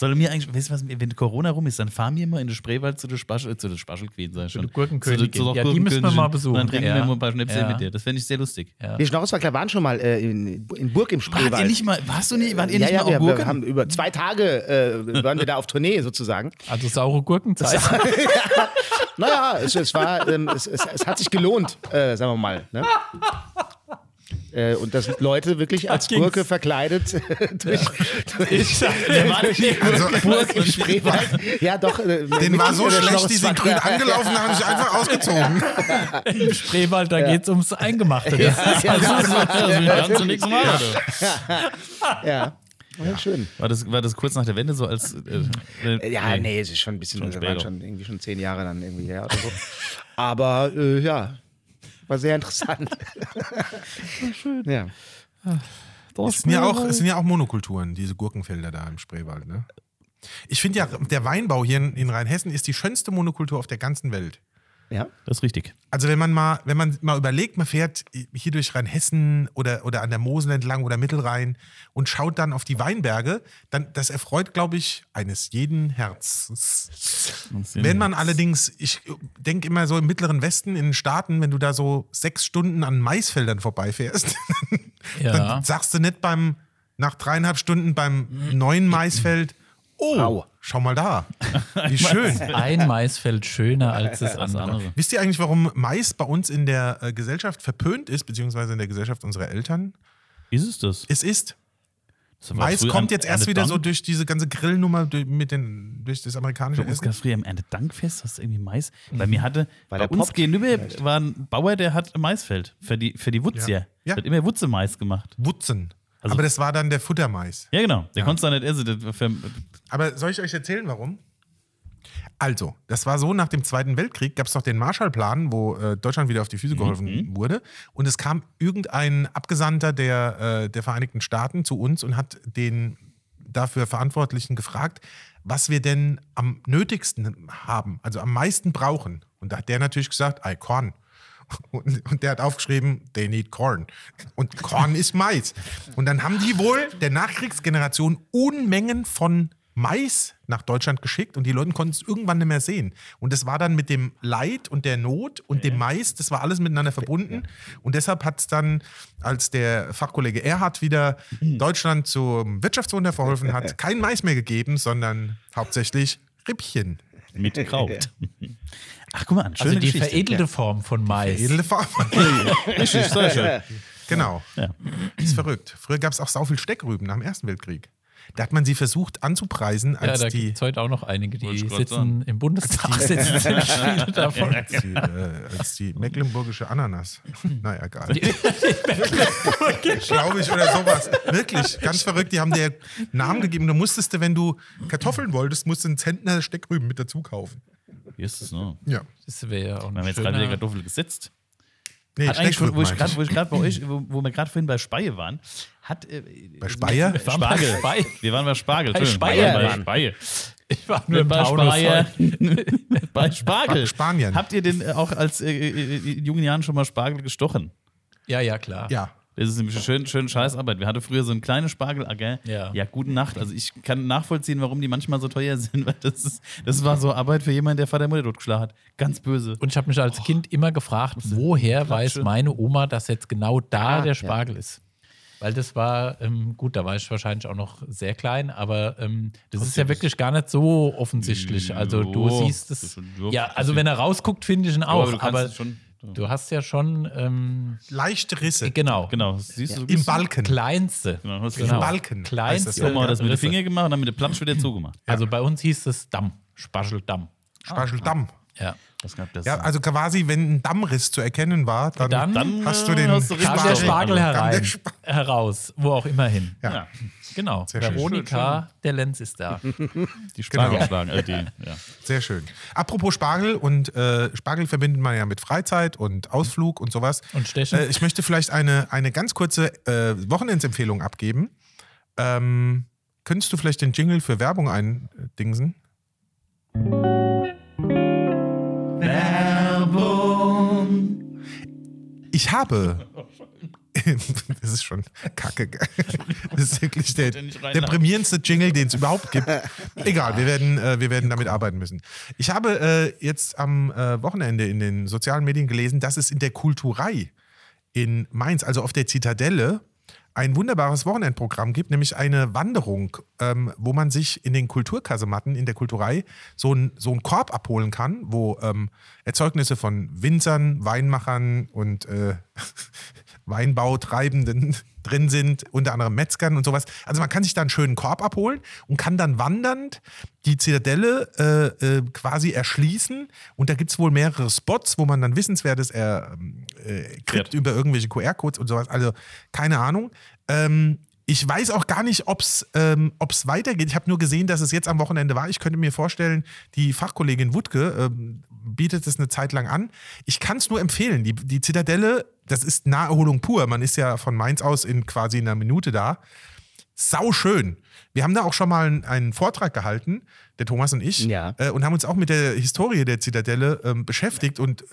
Speaker 4: Soll er mir eigentlich, weißt du was, wenn Corona rum ist, dann fahren wir mal in den Spreewald zu der Spaschel, äh, zu der Spaschelqueen, sag ich schon.
Speaker 3: der Gurkenkönigin.
Speaker 4: Zu zu der
Speaker 3: Ja, die müssen wir mal besuchen.
Speaker 4: Und dann trinken
Speaker 3: Ja.
Speaker 4: wir mal ein paar Schnäpse
Speaker 3: Ja.
Speaker 4: mit dir. Das fände ich sehr lustig.
Speaker 2: Wir Schnauzwackler waren schon mal äh, in, in Burg im
Speaker 4: Wart
Speaker 2: Spreewald.
Speaker 4: ihr nicht mal, warst du nicht, wart ihr
Speaker 2: ja,
Speaker 4: nicht
Speaker 2: ja,
Speaker 4: mal
Speaker 2: wir,
Speaker 4: auf
Speaker 2: wir
Speaker 4: Gurken?
Speaker 2: haben über zwei Tage äh, waren wir da auf Tournee sozusagen.
Speaker 3: also saure Gurkenzeit. (laughs)
Speaker 2: Naja, es, es war, ähm, es, es, es hat sich gelohnt, äh, sagen wir mal. Ne? Äh, und das sind Leute wirklich als
Speaker 3: ging's.
Speaker 2: Gurke verkleidet durch,
Speaker 3: Ich
Speaker 4: Wir waren nicht
Speaker 1: Also,
Speaker 2: Burg im Spreewald. Ja, doch. Äh,
Speaker 1: den war so schlecht, die sind grün angelaufen, da haben sich einfach ausgezogen. (laughs)
Speaker 3: Im Spreewald, da geht's ums Eingemachte. Das ist
Speaker 2: Ja, ja,
Speaker 4: Also, wir waren zunächst mal. oder?
Speaker 2: ja. ja, schön.
Speaker 4: War das, war das kurz nach der Wende so als. Äh, äh,
Speaker 2: Ja, nee, es ist schon ein bisschen,
Speaker 4: Schon
Speaker 2: das
Speaker 4: später.
Speaker 2: waren schon irgendwie schon zehn Jahre dann irgendwie her oder so. Aber äh, ja, war sehr interessant. (laughs) Ja.
Speaker 1: Es sind, ja auch, es sind ja auch Monokulturen, diese Gurkenfelder da im Spreewald. Ne? Ich finde ja, der Weinbau hier in, in Rheinhessen ist die schönste Monokultur auf der ganzen Welt.
Speaker 2: Ja.
Speaker 4: Das ist richtig.
Speaker 1: Also wenn man mal, wenn man mal überlegt, man fährt hier durch Rheinhessen oder, oder an der Mosel entlang oder Mittelrhein und schaut dann auf die Weinberge, dann das erfreut, glaube ich, eines jeden Herzens. Wenn man allerdings, ich denke immer so im mittleren Westen, in den Staaten, wenn du da so sechs Stunden an Maisfeldern vorbeifährst, (laughs)
Speaker 3: Ja.
Speaker 1: dann sagst du nicht beim, nach dreieinhalb Stunden beim neuen Maisfeld, oh,
Speaker 2: Au.
Speaker 1: schau mal da, wie (laughs) schön.
Speaker 3: Ein Maisfeld schöner als das andere.
Speaker 1: Wisst ihr eigentlich, warum Mais bei uns in der äh, Gesellschaft verpönt ist, beziehungsweise in der Gesellschaft unserer Eltern?
Speaker 4: Ist es das?
Speaker 1: Es ist.
Speaker 4: das
Speaker 1: Mais kommt jetzt erst wieder so durch diese ganze Grillnummer, durch, mit den, durch das amerikanische
Speaker 4: Bei
Speaker 1: Essen.
Speaker 4: es früher am Erntedankfest, hast du irgendwie Mais? Bei mir hatte, bei,
Speaker 2: der
Speaker 4: uns gegenüber war ein Bauer, der hat ein Maisfeld für die, für die Wutzier.
Speaker 1: Ja. Ja.
Speaker 4: Der hat immer Wutze-Mais gemacht.
Speaker 1: Wutzen.
Speaker 4: Also-
Speaker 1: Aber das war dann der Futtermais.
Speaker 4: Ja, genau. Der konnte es da nicht essen.
Speaker 1: Aber soll ich euch erzählen, warum? Also, das war so, nach dem Zweiten Weltkrieg gab es doch den Marshallplan, wo äh, Deutschland wieder auf die Füße geholfen wurde. Und es kam irgendein Abgesandter der, äh, der Vereinigten Staaten zu uns und hat den dafür Verantwortlichen gefragt, was wir denn am nötigsten haben, also am meisten brauchen. Und da hat der natürlich gesagt, Ei, Korn. Und, und der hat aufgeschrieben, they need corn. Und Korn ist Mais. Und dann haben die wohl der Nachkriegsgeneration Unmengen von Mais nach Deutschland geschickt und die Leute konnten es irgendwann nicht mehr sehen. Und das war dann mit dem Leid und der Not und dem Mais, das war alles miteinander verbunden. Und deshalb hat es dann, als der Fachkollege Erhard wieder Deutschland zum Wirtschaftswunder verholfen hat, (laughs) kein Mais mehr gegeben, sondern hauptsächlich Rippchen.
Speaker 4: Mit Kraut. (laughs) Ach, guck mal an, schöne
Speaker 3: Also die
Speaker 4: Geschichte.
Speaker 3: veredelte Form von Mais.
Speaker 1: Edle Farbe. (laughs)
Speaker 4: Richtig, sehr schön. (laughs)
Speaker 1: Genau.
Speaker 4: Ja.
Speaker 1: Ist verrückt. Früher gab es auch sau viel Steckrüben nach dem Ersten Weltkrieg. Da hat man sie versucht anzupreisen,
Speaker 3: Ja,
Speaker 1: als
Speaker 3: da
Speaker 1: die,
Speaker 3: gibt es heute auch noch einige, die sitzen
Speaker 4: sagen.
Speaker 3: im Bundestag, (laughs) sitzen ziemlich viele davon.
Speaker 1: als die, äh, als die mecklenburgische Ananas. Naja, egal. Glaube ich, oder sowas. Wirklich, ganz verrückt. Die haben dir Namen gegeben. Du musstest, wenn du Kartoffeln wolltest, musst du einen Zentner Steckrüben mit dazu kaufen.
Speaker 4: Wie ist es noch?
Speaker 1: Ja.
Speaker 3: Das wäre ja auch
Speaker 4: Wir haben jetzt gerade wieder. Kartoffel gesetzt.
Speaker 1: Nee,
Speaker 4: Hat eigentlich, wo ich
Speaker 1: ich.
Speaker 4: wo ich gerade bei euch, wo, wo wir gerade vorhin bei Speyer waren, hat äh, (laughs)
Speaker 1: Bei Speyer?
Speaker 3: Wir waren bei
Speaker 4: Spargel.
Speaker 3: Speyer.
Speaker 4: Wir waren bei Spargel.
Speaker 3: Bei. Speyer
Speaker 4: bei
Speaker 2: waren.
Speaker 4: Speyer.
Speaker 3: Ich war nur
Speaker 4: bei Speyer. (laughs) bei Spargel.
Speaker 1: Spanien.
Speaker 4: Habt ihr denn äh, auch als äh, äh, in jungen Jahren schon mal Spargel gestochen?
Speaker 3: Ja, ja, klar.
Speaker 1: Ja.
Speaker 4: Das ist nämlich eine schön, schön Scheißarbeit. Wir hatten früher so eine kleine Spargel-AG.
Speaker 3: Ja.
Speaker 4: ja, gute Nacht. Also ich kann nachvollziehen, warum die manchmal so teuer (laughs) sind, weil das, ist, das war so Arbeit für jemanden, der Vater Mutter totgeschlagen hat. Ganz böse.
Speaker 3: Und ich habe mich als Kind immer gefragt, woher weiß meine Oma, dass jetzt genau da
Speaker 2: Ah,
Speaker 3: der Spargel ist. Weil das war, ähm, gut, da war ich wahrscheinlich auch noch sehr klein, aber ähm, das ist ja wirklich gar nicht so offensichtlich. Also du siehst es. Ja, also wenn er rausguckt, finde ich ihn auch.
Speaker 4: aber kannst
Speaker 3: aber
Speaker 4: schon-
Speaker 3: du hast ja schon, ähm,
Speaker 1: Leichte Risse.
Speaker 3: genau,
Speaker 4: Genau, siehst du.
Speaker 1: Im Balken.
Speaker 3: kleinste.
Speaker 4: Genau,
Speaker 1: Im
Speaker 4: genau.
Speaker 1: Balken.
Speaker 3: Kleinste.
Speaker 1: ja.
Speaker 4: Oma hat das mit den
Speaker 3: Risse.
Speaker 4: Fingern gemacht und dann mit dem Platsch wieder (laughs) zugemacht.
Speaker 3: Also bei uns hieß es Damm, Spascheldamm.
Speaker 1: Spargeldamm.
Speaker 3: Ja.
Speaker 4: Das gab das.
Speaker 1: Ja, also quasi, wenn ein Dammriss zu erkennen war, dann,
Speaker 3: Dann,
Speaker 4: dann
Speaker 1: hast du den
Speaker 4: hast du
Speaker 3: kam der
Speaker 4: Spargel.
Speaker 1: Kam der
Speaker 3: herein,
Speaker 1: Sp-
Speaker 3: heraus, wo auch immer hin.
Speaker 1: Ja.
Speaker 4: Ja,
Speaker 3: Genau.
Speaker 1: schön.
Speaker 3: Veronika, der Lenz ist da. (laughs)
Speaker 4: die Spargel schlagen. Äh, die, ja.
Speaker 1: Sehr schön. Apropos Spargel und äh, Spargel verbindet man ja mit Freizeit und Ausflug und sowas.
Speaker 3: Und Stechen.
Speaker 1: Äh, ich möchte vielleicht eine, eine ganz kurze äh, Wochenendsempfehlung abgeben. Ähm, könntest du vielleicht den Jingle für Werbung eindingsen? Ich habe. (laughs) Das ist schon kacke. Das ist wirklich der deprimierendste Jingle, den es überhaupt gibt. Egal, wir werden, äh, wir werden damit arbeiten müssen. Ich habe äh, jetzt am äh, Wochenende in den sozialen Medien gelesen, dass es in der Kulturei in Mainz, also auf der Zitadelle, ein wunderbares Wochenendprogramm gibt, nämlich eine Wanderung, ähm, wo man sich in den Kulturkasematten in der Kulturei so einen so einen Korb abholen kann, wo ähm, Erzeugnisse von Winzern, Weinmachern und äh, (laughs) Weinbautreibenden drin sind, unter anderem Metzgern und sowas. Also man kann sich da einen schönen Korb abholen und kann dann wandernd die Zitadelle äh, äh, quasi erschließen. Und da gibt es wohl mehrere Spots, wo man dann Wissenswertes er, äh, kriegt über irgendwelche QR-Codes und sowas. Also keine Ahnung. Ähm, ich weiß auch gar nicht, ob es ähm, ob's weitergeht. Ich habe nur gesehen, dass es jetzt am Wochenende war. Ich könnte mir vorstellen, die Fachkollegin Wutke ähm, bietet es eine Zeit lang an. Ich kann es nur empfehlen. Die, die Zitadelle, das ist Naherholung pur. Man ist ja von Mainz aus in quasi einer Minute da. Sau schön. Wir haben da auch schon mal einen, einen Vortrag gehalten, der Thomas und ich,
Speaker 2: Ja.
Speaker 1: äh, und haben uns auch mit der Historie der Zitadelle ähm, beschäftigt und äh,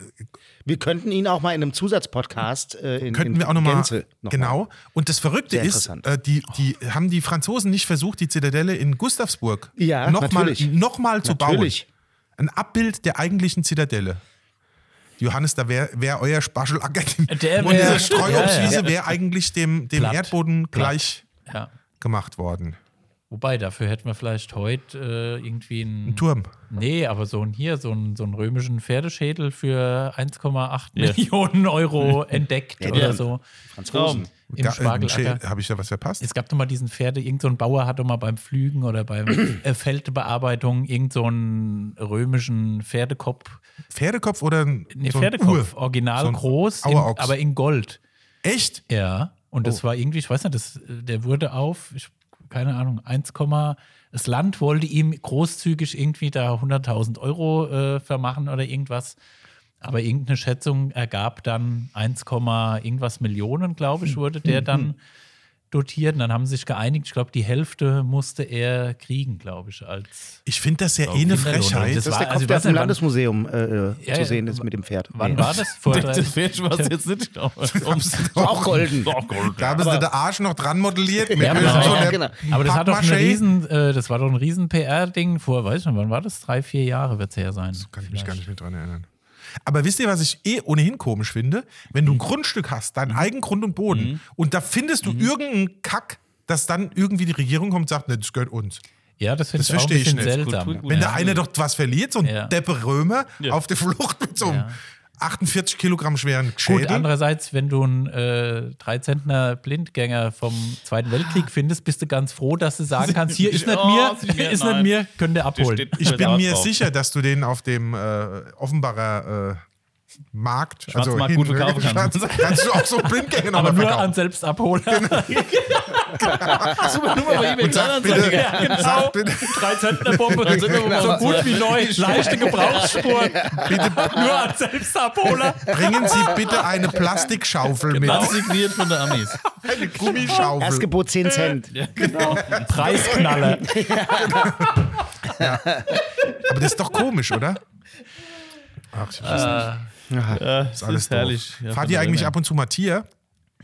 Speaker 2: Wir könnten ihn auch mal in einem Zusatzpodcast äh, in,
Speaker 1: könnten
Speaker 2: in
Speaker 1: wir auch nochmal.
Speaker 2: Gänze noch
Speaker 1: Genau.
Speaker 2: Mal.
Speaker 1: Und das Verrückte ist, äh, die, die haben die Franzosen nicht versucht, die Zitadelle in Gustavsburg
Speaker 2: Ja,
Speaker 1: nochmal noch mal zu
Speaker 2: Natürlich.
Speaker 1: bauen. Ein Abbild der eigentlichen Zitadelle. Johannes, da wäre wär euer Sparschelacker.
Speaker 3: Der
Speaker 1: Und diese Streuobstwiese
Speaker 3: ja, ja.
Speaker 1: wäre eigentlich dem, dem
Speaker 3: Platt.
Speaker 1: Erdboden gleich
Speaker 3: Ja.
Speaker 1: gemacht worden.
Speaker 3: Wobei, dafür hätten wir vielleicht heute äh, irgendwie einen.
Speaker 1: Ein Turm.
Speaker 3: Nee, aber so ein hier, so einen, so einen römischen Pferdeschädel für 1,8
Speaker 4: Ja.
Speaker 3: Millionen Euro (laughs) entdeckt
Speaker 2: Ja,
Speaker 3: oder
Speaker 2: ja.
Speaker 3: so.
Speaker 2: Franzosen.
Speaker 3: Im
Speaker 1: Ga- äh,
Speaker 3: Spargelacker.
Speaker 1: Habe ich da was verpasst?
Speaker 3: Es gab doch mal diesen Pferde, irgend so ein Bauer hat doch mal beim Pflügen oder beim (clears throat) äh, Feldbearbeitung irgend so einen römischen Pferdekopf,
Speaker 1: Pferdekopf oder ein,
Speaker 3: nee,
Speaker 1: so
Speaker 3: Pferdekopf,
Speaker 1: Ur?
Speaker 3: original
Speaker 1: So
Speaker 3: groß, in, aber in Gold.
Speaker 1: Echt?
Speaker 3: Ja, und das
Speaker 1: Oh.
Speaker 3: war irgendwie, ich weiß nicht, das, der wurde auf, ich, keine Ahnung, 1, das Land wollte ihm großzügig irgendwie da 100.000 Euro äh, vermachen oder irgendwas. Aber irgendeine Schätzung ergab dann 1, irgendwas Millionen, glaube ich, wurde der dann (laughs) dotiert und dann haben sie sich geeinigt. Ich glaube, die Hälfte musste er kriegen, glaube ich, als.
Speaker 1: Ich finde das ja eh eine. Frechheit.
Speaker 3: Das
Speaker 2: Das ist
Speaker 3: war-
Speaker 2: der
Speaker 3: also
Speaker 2: Kopf,
Speaker 3: ich
Speaker 2: der
Speaker 3: wann-
Speaker 2: Landesmuseum äh,
Speaker 3: Ja,
Speaker 2: zu sehen ist mit dem Pferd.
Speaker 3: Wann
Speaker 2: Nee.
Speaker 3: war das? Vor drei, (laughs)
Speaker 4: Das Pferd war es jetzt nicht. aber- (laughs)
Speaker 2: War auch golden.
Speaker 1: Da haben sie den Arsch noch dran modelliert mit
Speaker 3: Ja,
Speaker 1: so
Speaker 2: ja, genau.
Speaker 3: aber das hat doch eine riesen, äh, das war doch ein riesen PR-Ding vor, weiß ich nicht, wann war das? Drei, vier Jahre wird es her sein.
Speaker 1: Kann ich mich gar nicht mehr dran erinnern. Aber wisst ihr, was ich eh ohnehin komisch finde? Wenn du ein Grundstück hast, dein eigen Grund und Boden, und da findest du irgendeinen Kack, dass dann irgendwie die Regierung kommt und sagt, ne, das gehört uns.
Speaker 3: Ja, das finde
Speaker 1: Das
Speaker 3: ich auch ein
Speaker 1: verstehe ich
Speaker 3: bisschen
Speaker 1: nicht.
Speaker 3: seltsam.
Speaker 1: Wenn
Speaker 4: Ja.
Speaker 1: da einer doch was verliert, so ein
Speaker 3: Ja.
Speaker 1: Deppe Römer
Speaker 4: Ja.
Speaker 1: auf der Flucht mit so einem
Speaker 3: Ja.
Speaker 1: 48 Kilogramm schweren Schädel.
Speaker 3: Gut, andererseits, wenn du einen äh, Dreizentner Blindgänger vom Zweiten Weltkrieg findest, bist du ganz froh, dass du sagen kannst, hier ist nicht (laughs)
Speaker 4: Oh,
Speaker 3: mir,
Speaker 4: ist nicht mir,
Speaker 3: ist nicht
Speaker 4: nein.
Speaker 3: mir, könnt ihr abholen.
Speaker 1: ich bin mir
Speaker 4: drauf.
Speaker 1: sicher, dass du den auf dem äh, Offenbarer äh, Markt,
Speaker 4: Schwarzmarkt gut verkaufen kannst.
Speaker 1: Kannst du auch so Blindgänger
Speaker 3: Aber
Speaker 1: nochmal
Speaker 3: nur
Speaker 1: verkaufen.
Speaker 3: an Selbstabholer. (laughs)
Speaker 4: Super Nummer bei eBay
Speaker 1: Und sag bitte,
Speaker 3: Ja, genau.
Speaker 1: sag bitte,
Speaker 3: Dreizentner-Bombe, so gut wie neu, leichte Gebrauchsspuren.
Speaker 1: bitte
Speaker 3: Nur an Selbstabholer.
Speaker 1: bringen Sie bitte eine Plastikschaufel mit.
Speaker 4: Ganz signiert von der Amis.
Speaker 1: Eine Gummischaufel.
Speaker 2: Erstgebot 10 Cent.
Speaker 3: Preisknaller.
Speaker 1: Aber das ist doch komisch, oder? Ach, ich weiß nicht.
Speaker 4: Ja, das
Speaker 1: ist alles
Speaker 4: herrlich.
Speaker 1: doof. Fahrt ihr eigentlich ab und zu mal Tier?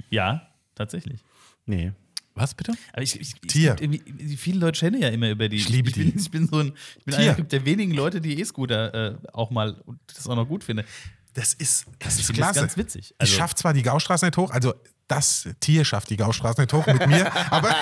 Speaker 4: Ja, tatsächlich.
Speaker 2: Nee.
Speaker 3: Was bitte?
Speaker 4: Aber ich, ich,
Speaker 1: Tier.
Speaker 4: Irgendwie- viele Leute schänden ja immer über die.
Speaker 1: Ich liebe
Speaker 4: ich bin,
Speaker 1: die.
Speaker 4: Ich bin so ein, ich bin
Speaker 1: Tier.
Speaker 4: einer der wenigen Leute, die E-Scooter äh, auch mal und das auch noch gut finde.
Speaker 1: Das ist, das
Speaker 4: Ich
Speaker 1: ist
Speaker 4: finde das
Speaker 1: klasse.
Speaker 4: ganz witzig.
Speaker 1: ich
Speaker 4: Also-
Speaker 1: schaffe zwar die Gaustraße nicht hoch, also das Tier schafft die Gaustraße nicht hoch mit mir, aber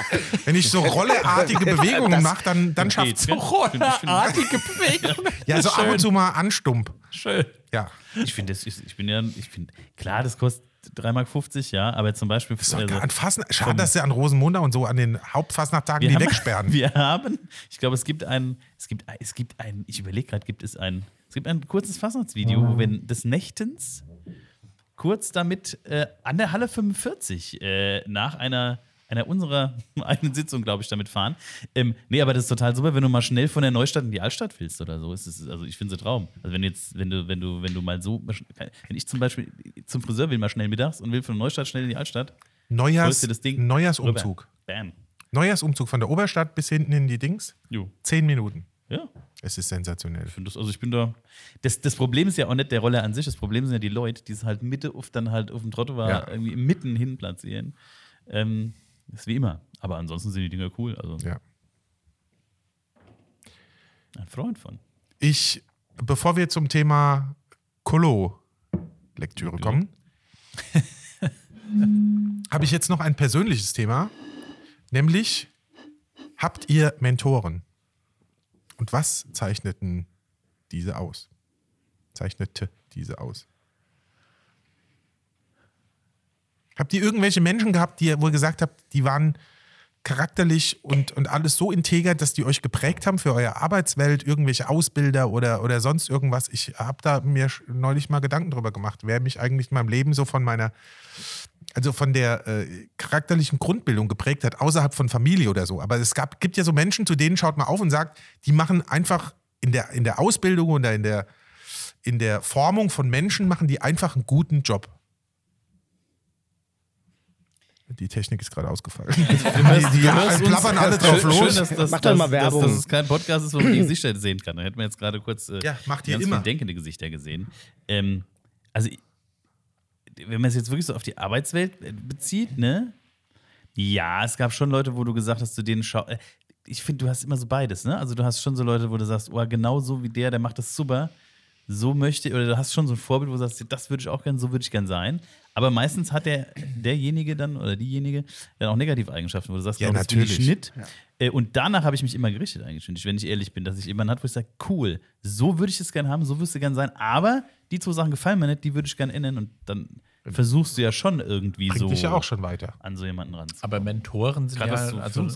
Speaker 1: wenn ich so (laughs) rolleartige Bewegungen mache, dann, dann schafft es.
Speaker 4: Geht.
Speaker 3: Rollerartige Bewegung.
Speaker 1: Ja, so ab und zu mal anstump.
Speaker 3: Schön.
Speaker 1: Ja.
Speaker 4: Ich finde das, ich, bin ja, ich finde, klar, das kostet 3,50 Mark, ja, aber zum Beispiel.
Speaker 1: Ist doch
Speaker 4: also-
Speaker 1: an Fasten, schade, dass sie an Rosenmunde und so an den Hauptfastnachttagen die
Speaker 4: haben,
Speaker 1: wegsperren. (laughs)
Speaker 4: Wir haben, ich glaube, es gibt ein, es gibt, es gibt ein, ich überlege gerade, gibt es ein, es gibt ein kurzes Fastnachtsvideo, wo wir des Nächtens kurz damit äh, an der Halle 45 äh, nach einer einer unserer (laughs) eigenen Sitzung, glaube ich, damit fahren. Ähm, nee, aber das ist total super, wenn du mal schnell von der Neustadt in die Altstadt willst oder so. Ist es, also ich finde es ein Traum. Also wenn jetzt, wenn du, wenn du, wenn du mal so, wenn ich zum Beispiel zum Friseur will, mal schnell mittags und will von der Neustadt schnell in die Altstadt,
Speaker 1: Neujahrs, Neujahrsumzug.
Speaker 4: rüber. Bam.
Speaker 1: Neujahrsumzug von der Oberstadt bis hinten in die Dings.
Speaker 4: Jo.
Speaker 1: Zehn Minuten.
Speaker 4: Ja.
Speaker 1: Es ist sensationell.
Speaker 4: Ich das, also ich bin da. Das, das Problem ist ja auch nicht der Roller an sich, das Problem sind ja die Leute, die es halt Mitte auf dann halt auf dem Trottoir
Speaker 1: Ja.
Speaker 4: irgendwie mitten hin platzieren. Ähm, ist wie immer. Aber ansonsten sind die Dinger cool. Also
Speaker 1: Ja.
Speaker 4: ein Freund von.
Speaker 1: Ich, bevor wir zum Thema Kolo-Lektüre kommen, (laughs) habe ich jetzt noch ein persönliches Thema, nämlich habt ihr Mentoren? Und was zeichneten diese aus? Zeichnete diese aus? Habt ihr irgendwelche Menschen gehabt, die ihr gesagt habt, die waren charakterlich und, und alles so integer, dass die euch geprägt haben für eure Arbeitswelt, irgendwelche Ausbilder oder, oder sonst irgendwas? Ich habe da mir neulich mal Gedanken drüber gemacht, wer mich eigentlich in meinem Leben so von meiner, also von der äh, charakterlichen Grundbildung geprägt hat, außerhalb von Familie oder so. Aber es gab, gibt ja so Menschen, zu denen schaut man auf und sagt, die machen einfach in der, in der Ausbildung oder in der, in der Formung von Menschen, machen die einfach einen guten Job. Die Technik ist gerade ausgefallen. die die
Speaker 4: uns-
Speaker 1: plappern alle drauf
Speaker 4: schön,
Speaker 1: los.
Speaker 4: Schön, dass, dass,
Speaker 2: Mach doch mal
Speaker 4: dass,
Speaker 2: Werbung.
Speaker 4: Dass, dass es kein Podcast ist, wo man die Gesichter sehen kann. Da hätten wir jetzt gerade kurz äh,
Speaker 1: Ja, macht
Speaker 4: ganz
Speaker 1: immer.
Speaker 4: viele denkende Gesichter gesehen. Ähm, also, wenn man es jetzt wirklich so auf die Arbeitswelt äh, bezieht, ne? Ja, es gab schon Leute, wo du gesagt hast, zu denen schau. äh, Ich finde, du hast immer so beides, ne? Also, du hast schon so Leute, wo du sagst, oh, genau so wie der, der macht das super. So möchte, oder du hast schon so ein Vorbild, wo du sagst, das würde ich auch gern, so würde ich gern sein. Aber meistens hat der, derjenige dann oder diejenige dann auch Negativeigenschaften, wo du sagst,
Speaker 1: Ja, natürlich.
Speaker 4: nicht. Äh, Und danach habe ich mich immer gerichtet eigentlich, wenn ich ehrlich bin, dass ich jemanden hatte, wo ich sage, cool, so würde ich es gerne haben, so würdest du gerne sein, aber die zwei Sachen gefallen mir nicht, die würde ich gerne ändern und dann versuchst du ja schon irgendwie
Speaker 1: Bringt
Speaker 4: so
Speaker 1: dich ja auch schon weiter.
Speaker 4: an so jemanden ran.
Speaker 3: Aber Mentoren sind
Speaker 4: Gerade
Speaker 3: ja,
Speaker 4: so
Speaker 3: also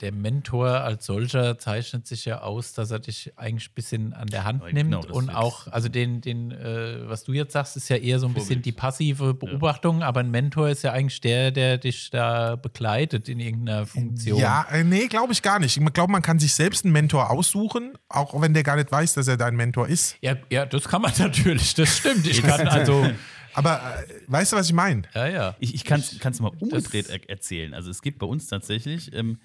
Speaker 3: der Mentor als solcher zeichnet sich ja aus, dass er dich eigentlich ein bisschen an der Hand
Speaker 4: Ja,
Speaker 3: nimmt
Speaker 4: genau,
Speaker 3: und auch, also den, den, äh, was du jetzt sagst, ist ja eher so ein bisschen
Speaker 4: Vorbild.
Speaker 3: die passive Beobachtung, aber ein Mentor ist ja eigentlich der, der dich da begleitet in irgendeiner Funktion.
Speaker 1: Ja, äh, nee, glaube ich gar nicht. Ich glaube, man kann sich selbst einen Mentor aussuchen, auch wenn der gar nicht weiß, dass er dein Mentor ist.
Speaker 3: Ja, ja, das kann man (laughs) natürlich, das stimmt. Ich kann (laughs) also
Speaker 1: Aber äh, weißt du, was ich meine?
Speaker 3: Ja, ja.
Speaker 4: Ich, ich kann es mal umgedreht er erzählen. Also es gibt bei uns tatsächlich, ähm,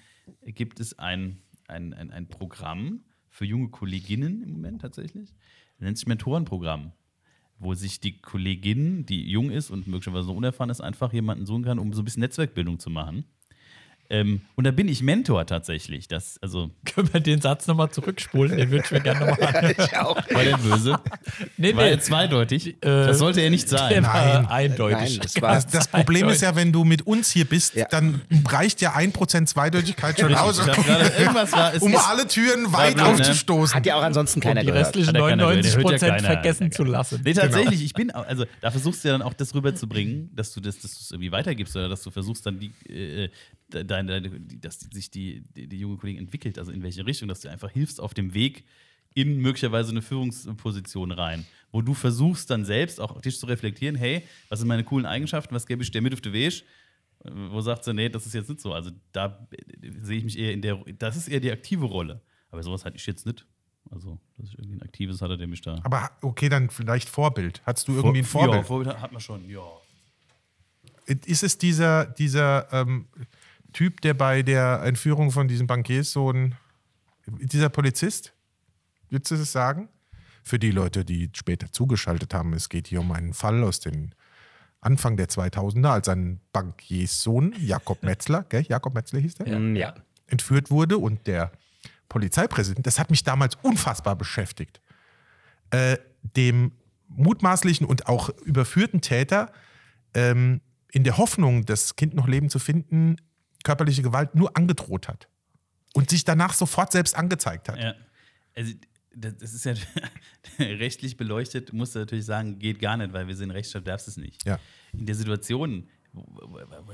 Speaker 4: gibt es ein, ein, ein, ein Programm für junge Kolleginnen im Moment tatsächlich. Das nennt sich Mentorenprogramm. Wo sich die Kollegin, die jung ist und möglicherweise noch unerfahren ist, einfach jemanden suchen kann, um so ein bisschen Netzwerkbildung zu machen. Ähm, und da bin ich Mentor tatsächlich. Das, also, (laughs)
Speaker 3: Können wir den Satz nochmal zurückspulen? Den würde ich mir gerne nochmal anhören. (laughs)
Speaker 2: Ich auch.
Speaker 4: war der böse?
Speaker 3: Nee,
Speaker 4: War er zweideutig? das sollte er nicht sein.
Speaker 3: War
Speaker 1: Nein.
Speaker 3: eindeutig.
Speaker 2: Nein, das war-
Speaker 1: Das, das Problem ist ja, wenn du mit uns hier bist,
Speaker 2: Ja.
Speaker 1: dann reicht ja 1% Zweideutigkeit schon aus, um alle Türen weit
Speaker 4: blöd, ne?
Speaker 1: aufzustoßen.
Speaker 2: Hat ja auch ansonsten keiner
Speaker 3: die
Speaker 2: gehört.
Speaker 3: restlichen
Speaker 4: Hat ja keiner gehört,
Speaker 3: 99
Speaker 4: der hört ja
Speaker 3: Prozent
Speaker 4: keiner.
Speaker 3: vergessen zu lassen.
Speaker 4: Nee, tatsächlich, ich bin, also da versuchst du ja dann auch das rüberzubringen, dass du das, dass du es irgendwie weitergibst oder dass du versuchst dann die, äh, deine, die, dass sich die, die, die junge Kollegin entwickelt, also in welche Richtung, dass du einfach hilfst auf dem Weg in möglicherweise eine Führungsposition rein, wo du versuchst dann selbst auch dich zu reflektieren, hey, was sind meine coolen Eigenschaften, was gebe ich dir mit auf den Weg? Wo sagt sie, nee, das ist jetzt nicht so. Also da äh, sehe ich mich eher in der, das ist eher die aktive Rolle. Aber sowas hatte ich jetzt nicht. Also, dass ich irgendwie ein aktives hatte, der mich da.
Speaker 1: Aber okay, dann vielleicht Vorbild. Hattest du irgendwie ein
Speaker 4: Ja,
Speaker 1: Vorbild?
Speaker 4: Vorbild hat man schon, ja.
Speaker 1: Ist es dieser, dieser ähm, Typ, der bei der Entführung von diesem Bankierssohn, dieser Polizist? Würdest du das sagen? Für die Leute, die später zugeschaltet haben, es geht hier um einen Fall aus den Anfang der 2000er, als ein Bankierssohn, Jakob (laughs) Metzler, gell? Jakob Metzler hieß der?
Speaker 2: Mm, Ja.
Speaker 1: entführt wurde und der Polizeipräsident, das hat mich damals unfassbar beschäftigt, äh, dem mutmaßlichen und auch überführten Täter ähm, in der Hoffnung, das Kind noch leben zu finden, körperliche Gewalt nur angedroht hat und sich danach sofort selbst angezeigt hat.
Speaker 4: Ja. Also, das ist ja (laughs) rechtlich beleuchtet, musst du natürlich sagen, geht gar nicht, weil wir sind Rechtsstaat, darfst es nicht.
Speaker 1: Ja.
Speaker 4: In der Situation,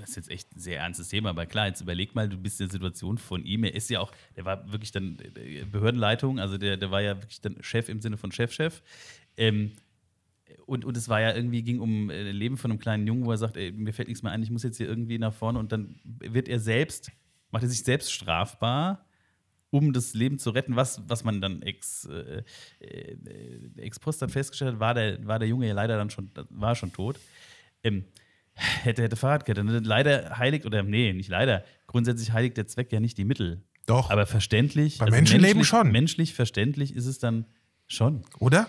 Speaker 4: das ist jetzt echt ein sehr ernstes Thema, aber klar, jetzt überleg mal, du bist in der Situation von ihm, er ist ja auch, der war wirklich dann äh, Behördenleitung, also der, der war ja wirklich dann Chef im Sinne von Chefchef. Ähm, und, und es war ja irgendwie, ging um äh, Leben von einem kleinen Jungen, wo er sagt, ey, mir fällt nichts mehr ein, ich muss jetzt hier irgendwie nach vorne und dann wird er selbst, macht er sich selbst strafbar, um das Leben zu retten, was, was man dann ex, äh, äh, ex post dann festgestellt hat, war der, war der Junge ja leider dann schon, war schon tot. Ähm, hätte, hätte Fahrradkette. Leider heiligt, oder nee, nicht leider, grundsätzlich heiligt der Zweck ja nicht die Mittel.
Speaker 1: Doch.
Speaker 4: Aber verständlich.
Speaker 1: Bei Menschenleben
Speaker 4: menschlich,
Speaker 1: schon.
Speaker 4: Menschlich verständlich ist es dann schon.
Speaker 1: Oder?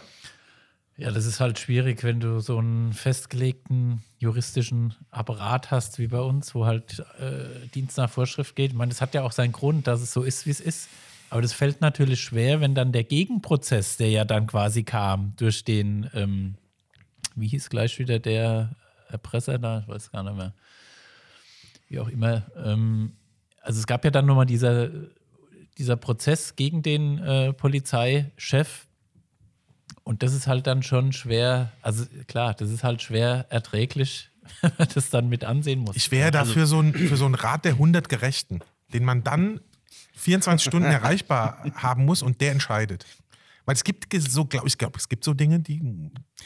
Speaker 3: Ja, das ist halt schwierig, wenn du so einen festgelegten juristischen Apparat hast wie bei uns, wo halt äh, Dienst nach Vorschrift geht. Ich meine, das hat ja auch seinen Grund, dass es so ist, wie es ist. Aber das fällt natürlich schwer, wenn dann der Gegenprozess, der ja dann quasi kam, durch den, ähm, wie hieß gleich wieder der Erpresser da, ich weiß gar nicht mehr, wie auch immer. Ähm, also es gab ja dann nochmal dieser, dieser Prozess gegen den äh, Polizeichef, und das ist halt dann schon schwer, also klar, das ist halt schwer erträglich, (laughs) wenn man das dann mit ansehen muss.
Speaker 1: Ich wäre dafür so ein, für so einen Rat der 100 Gerechten, den man dann 24 Stunden (laughs) erreichbar haben muss und der entscheidet. Weil es gibt so, glaube ich, glaube, es gibt so Dinge, die,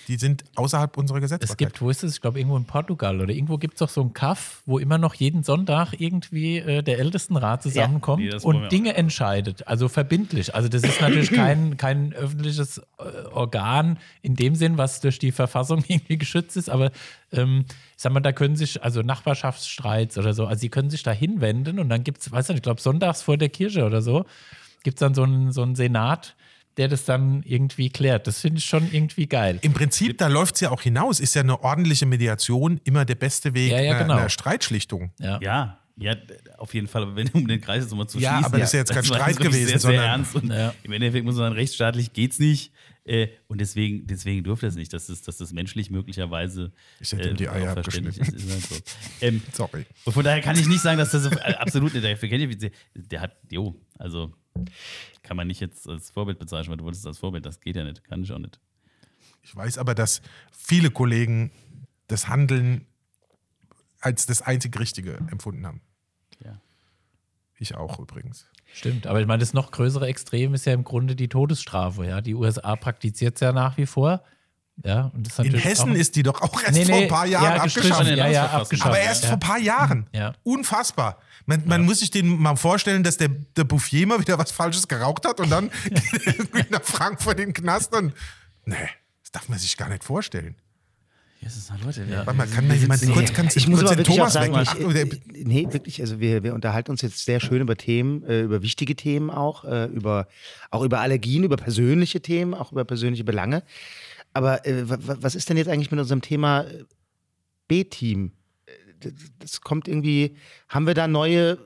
Speaker 1: die sind außerhalb unserer
Speaker 3: es
Speaker 1: Gesetzbarkeit.
Speaker 3: gibt, wo ist es? Ich glaube, irgendwo in Portugal oder irgendwo gibt es doch so einen Kaff, wo immer noch jeden Sonntag irgendwie äh, der Ältestenrat zusammenkommt
Speaker 4: Nee, wollen wir
Speaker 3: und
Speaker 4: auch
Speaker 3: Dinge entscheidet. Also verbindlich. Also, das ist natürlich (clears throat) kein, kein öffentliches äh, Organ in dem Sinn, was durch die Verfassung (laughs) irgendwie geschützt ist, aber ähm, ich sag mal, da können sich, also Nachbarschaftsstreits oder so, also sie können sich da hinwenden und dann gibt es, weiß nicht, ich glaube, sonntags vor der Kirche oder so, gibt es dann so einen, so einen Senat, der das dann irgendwie klärt. Das finde ich schon irgendwie geil.
Speaker 1: Im Prinzip, da läuft es ja auch hinaus, ist ja eine ordentliche Mediation immer der beste Weg
Speaker 3: Ja, ja,
Speaker 1: einer,
Speaker 3: genau.
Speaker 1: einer Streitschlichtung.
Speaker 3: Ja.
Speaker 4: Ja, ja, auf jeden Fall. Aber wenn, um den Kreis jetzt nochmal zu
Speaker 1: Ja,
Speaker 4: schließen.
Speaker 1: aber das ist ja jetzt kein Streit gewesen,
Speaker 4: sehr, sehr
Speaker 1: sondern-
Speaker 4: ernst. Und
Speaker 3: Ja.
Speaker 4: Im Endeffekt muss man sagen, rechtsstaatlich geht's nicht. Äh, und deswegen, deswegen durfte es nicht, dass das, dass das menschlich möglicherweise
Speaker 1: Ich hätte ihm die Eier
Speaker 4: verständlich ist.
Speaker 1: abgeschnitten.
Speaker 4: ist halt so. ähm, (laughs)
Speaker 1: Sorry.
Speaker 4: und von daher kann ich nicht sagen, dass das so, (laughs) äh, absolut nicht. Der, der hat, jo, also kann man nicht jetzt als Vorbild bezeichnen, weil du wolltest als Vorbild, das geht ja nicht, kann ich auch nicht.
Speaker 1: Ich weiß aber, dass viele Kollegen das Handeln als das einzig Richtige empfunden haben.
Speaker 4: Ja.
Speaker 1: Ich auch übrigens.
Speaker 3: Stimmt, aber ich meine, das noch größere Extrem ist ja im Grunde die Todesstrafe. Ja, die USA praktiziert es ja nach wie vor. Ja, und das ist
Speaker 1: In Hessen ist die doch auch erst
Speaker 3: nee,
Speaker 1: vor
Speaker 3: nee,
Speaker 1: ein paar Jahren
Speaker 3: ja,
Speaker 1: abgeschafft.
Speaker 3: ja, ja, abgeschafft.
Speaker 1: Aber erst
Speaker 3: ja.
Speaker 1: vor ein paar Jahren.
Speaker 3: Ja.
Speaker 1: Unfassbar. Man, man muss sich den mal vorstellen, dass der, der Bouffier mal wieder was Falsches geraucht hat und dann geht er irgendwie nach Frankfurt in den Knast und. Nee, das darf man sich gar nicht vorstellen.
Speaker 3: Ja,
Speaker 4: Leute, ja.
Speaker 1: Warte mal, kann mir jemand kurz, kannst
Speaker 2: ich muss
Speaker 1: kurz
Speaker 2: aber
Speaker 1: den Thomas
Speaker 2: sagen,
Speaker 1: der-
Speaker 2: ich, nee, wirklich, also wir, wir unterhalten uns jetzt sehr schön über Themen, äh, über wichtige Themen auch, äh, über, auch über Allergien, über persönliche Themen, auch über persönliche Belange. Aber äh, wa- wa- was ist denn jetzt eigentlich mit unserem Thema äh, B-Team? Äh, das- kommt irgendwie, haben wir da neue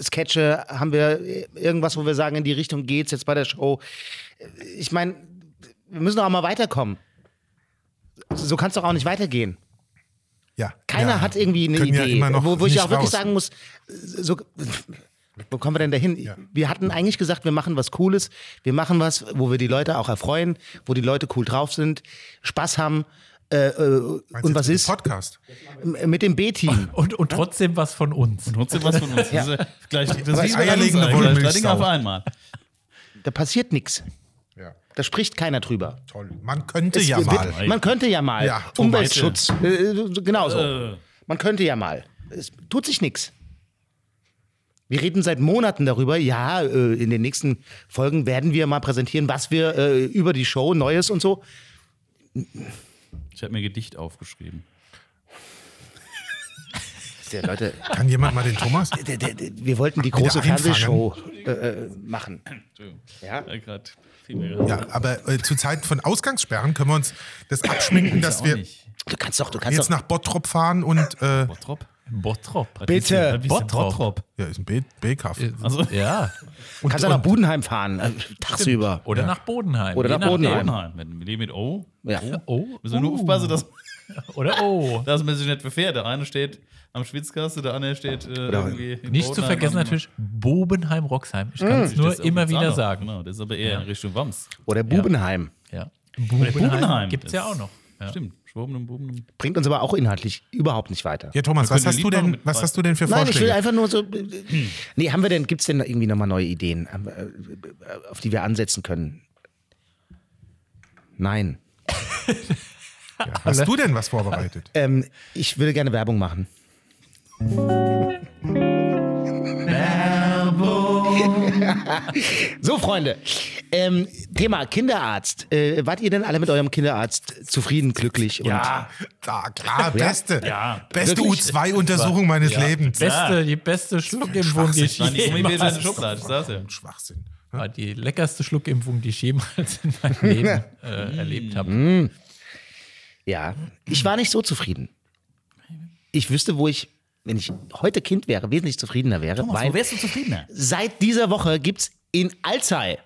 Speaker 2: Sketche, haben wir äh, irgendwas, wo wir sagen, in die Richtung geht's jetzt bei der Show? Ich meine, wir müssen doch auch mal weiterkommen. So kann es doch auch nicht weitergehen.
Speaker 1: ja,
Speaker 2: Keiner
Speaker 1: ja.
Speaker 2: hat irgendwie eine
Speaker 1: Können ja
Speaker 2: Idee,
Speaker 1: noch
Speaker 2: wo, wo ich auch wirklich
Speaker 1: raus.
Speaker 2: sagen muss, so, wo kommen wir denn dahin?
Speaker 1: Ja.
Speaker 2: Wir hatten eigentlich gesagt, wir machen was Cooles, wir machen was, wo wir die Leute auch erfreuen, wo die Leute cool drauf sind, Spaß haben äh, äh, und was ist
Speaker 1: Podcast?
Speaker 2: Mit dem B-Team. (laughs)
Speaker 3: Und, und trotzdem was von uns.
Speaker 4: Trotzdem was von uns. Das ist gleich, das ist
Speaker 1: eierlegende.
Speaker 4: Dinge auf einmal.
Speaker 2: Da passiert nichts.
Speaker 1: Ja,
Speaker 2: Da spricht keiner drüber.
Speaker 1: toll. Man könnte
Speaker 2: Es
Speaker 1: ja
Speaker 2: wird-
Speaker 1: mal.
Speaker 2: Man könnte ja mal.
Speaker 1: Ja.
Speaker 2: Umweltschutz. Äh, genauso.
Speaker 4: Äh.
Speaker 2: Man könnte ja mal. Es tut sich nichts. Wir reden seit Monaten darüber. Ja, äh, in den nächsten Folgen werden wir mal präsentieren, was wir äh, über die Show Neues und so.
Speaker 4: Ich habe mir ein Gedicht aufgeschrieben.
Speaker 2: Der Leute,
Speaker 1: Kann jemand mal den Thomas?
Speaker 2: der, der, der, wir wollten die große. Fernsehshow äh, äh, machen. Ja?
Speaker 4: Ja,
Speaker 1: aber äh, zu Zeiten von Ausgangssperren können wir uns das abschminken, dass wir
Speaker 4: nicht.
Speaker 2: Du kannst doch, du kannst
Speaker 1: jetzt
Speaker 2: doch.
Speaker 1: nach Bottrop fahren und äh,
Speaker 4: Bottrop?
Speaker 3: Bottrop.
Speaker 2: Bitte.
Speaker 3: Bottrop.
Speaker 1: ja, ist ein B-Kaff.
Speaker 4: Also,
Speaker 3: Ja.
Speaker 2: Du kannst doch nach Budenheim fahren, äh, tagsüber.
Speaker 3: Oder nach Bodenheim.
Speaker 2: Oder
Speaker 3: Je
Speaker 2: nach. Bodenheim.
Speaker 4: Bodenheim. Leben mit O,
Speaker 2: Ja.
Speaker 3: Oh.
Speaker 4: müssen wir nur aufpassen, dass, (laughs)
Speaker 3: Oder oh.
Speaker 4: dass man sich nicht verfährt. Der eine steht am Schwitzkasten, der andere steht äh, irgendwie.
Speaker 3: Nicht zu
Speaker 4: Bodenheim
Speaker 3: vergessen
Speaker 4: am-
Speaker 3: natürlich Bobenheim-Roxheim. Ich kann es
Speaker 4: Das
Speaker 3: nur immer wieder
Speaker 4: anders.
Speaker 3: sagen.
Speaker 4: Genau, das ist aber eher in Richtung Wams.
Speaker 2: Oder Bubenheim.
Speaker 3: Ja.
Speaker 4: Bubenheim.
Speaker 3: gibt es ja auch noch. Ja.
Speaker 4: Stimmt.
Speaker 2: Bringt uns aber auch inhaltlich überhaupt nicht weiter.
Speaker 1: Ja, Thomas, was hast du denn, was hast du denn für
Speaker 2: Nein, ich will
Speaker 1: Vorschläge?
Speaker 2: einfach nur so. äh, Nee, haben wir denn, gibt es denn irgendwie nochmal neue Ideen, äh, auf die wir ansetzen können? Nein. (laughs)
Speaker 1: Ja, hast du denn was vorbereitet? (laughs)
Speaker 2: Ähm, ich würde gerne Werbung machen. (laughs) so, Freunde. Ähm, Thema Kinderarzt. Äh, wart ihr denn alle mit eurem Kinderarzt zufrieden, glücklich? Und
Speaker 1: Ja, da, klar, beste.
Speaker 4: Ja,
Speaker 1: beste
Speaker 2: wirklich.
Speaker 1: U2-Untersuchung meines Lebens.
Speaker 3: Beste, die beste Schluckimpfung, die ich jemals,
Speaker 4: ja.
Speaker 1: Schwachsinn.
Speaker 3: war die leckerste Schluckimpfung, die ich jemals in meinem (laughs) Leben äh, erlebt habe.
Speaker 2: Mhm. Ja, ich war nicht so zufrieden. Ich wüsste, wo ich, wenn ich heute Kind wäre, wesentlich zufriedener wäre.
Speaker 4: Thomas,
Speaker 2: weil
Speaker 4: wo wärst du zufriedener?
Speaker 2: Seit dieser Woche gibt es in Alzey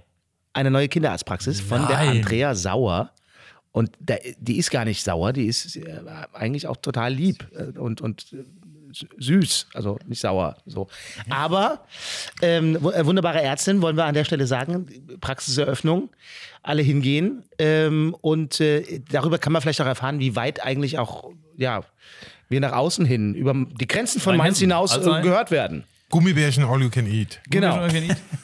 Speaker 2: eine neue Kinderarztpraxis von der
Speaker 3: Nein.
Speaker 2: Andrea Sauer. Und der, die ist gar nicht sauer, die ist äh, eigentlich auch total lieb äh, und, und äh, süß, also nicht sauer. So. Aber ähm, wu- äh, wunderbare Ärztin, wollen wir an der Stelle sagen, Praxiseröffnung, alle hingehen. Ähm, und äh, darüber kann man vielleicht auch erfahren, wie weit eigentlich auch ja, wir nach außen hin, über die Grenzen von Mainz hinaus
Speaker 4: Alzey.
Speaker 2: gehört werden.
Speaker 1: Gummibärchen all you can eat.
Speaker 2: Genau.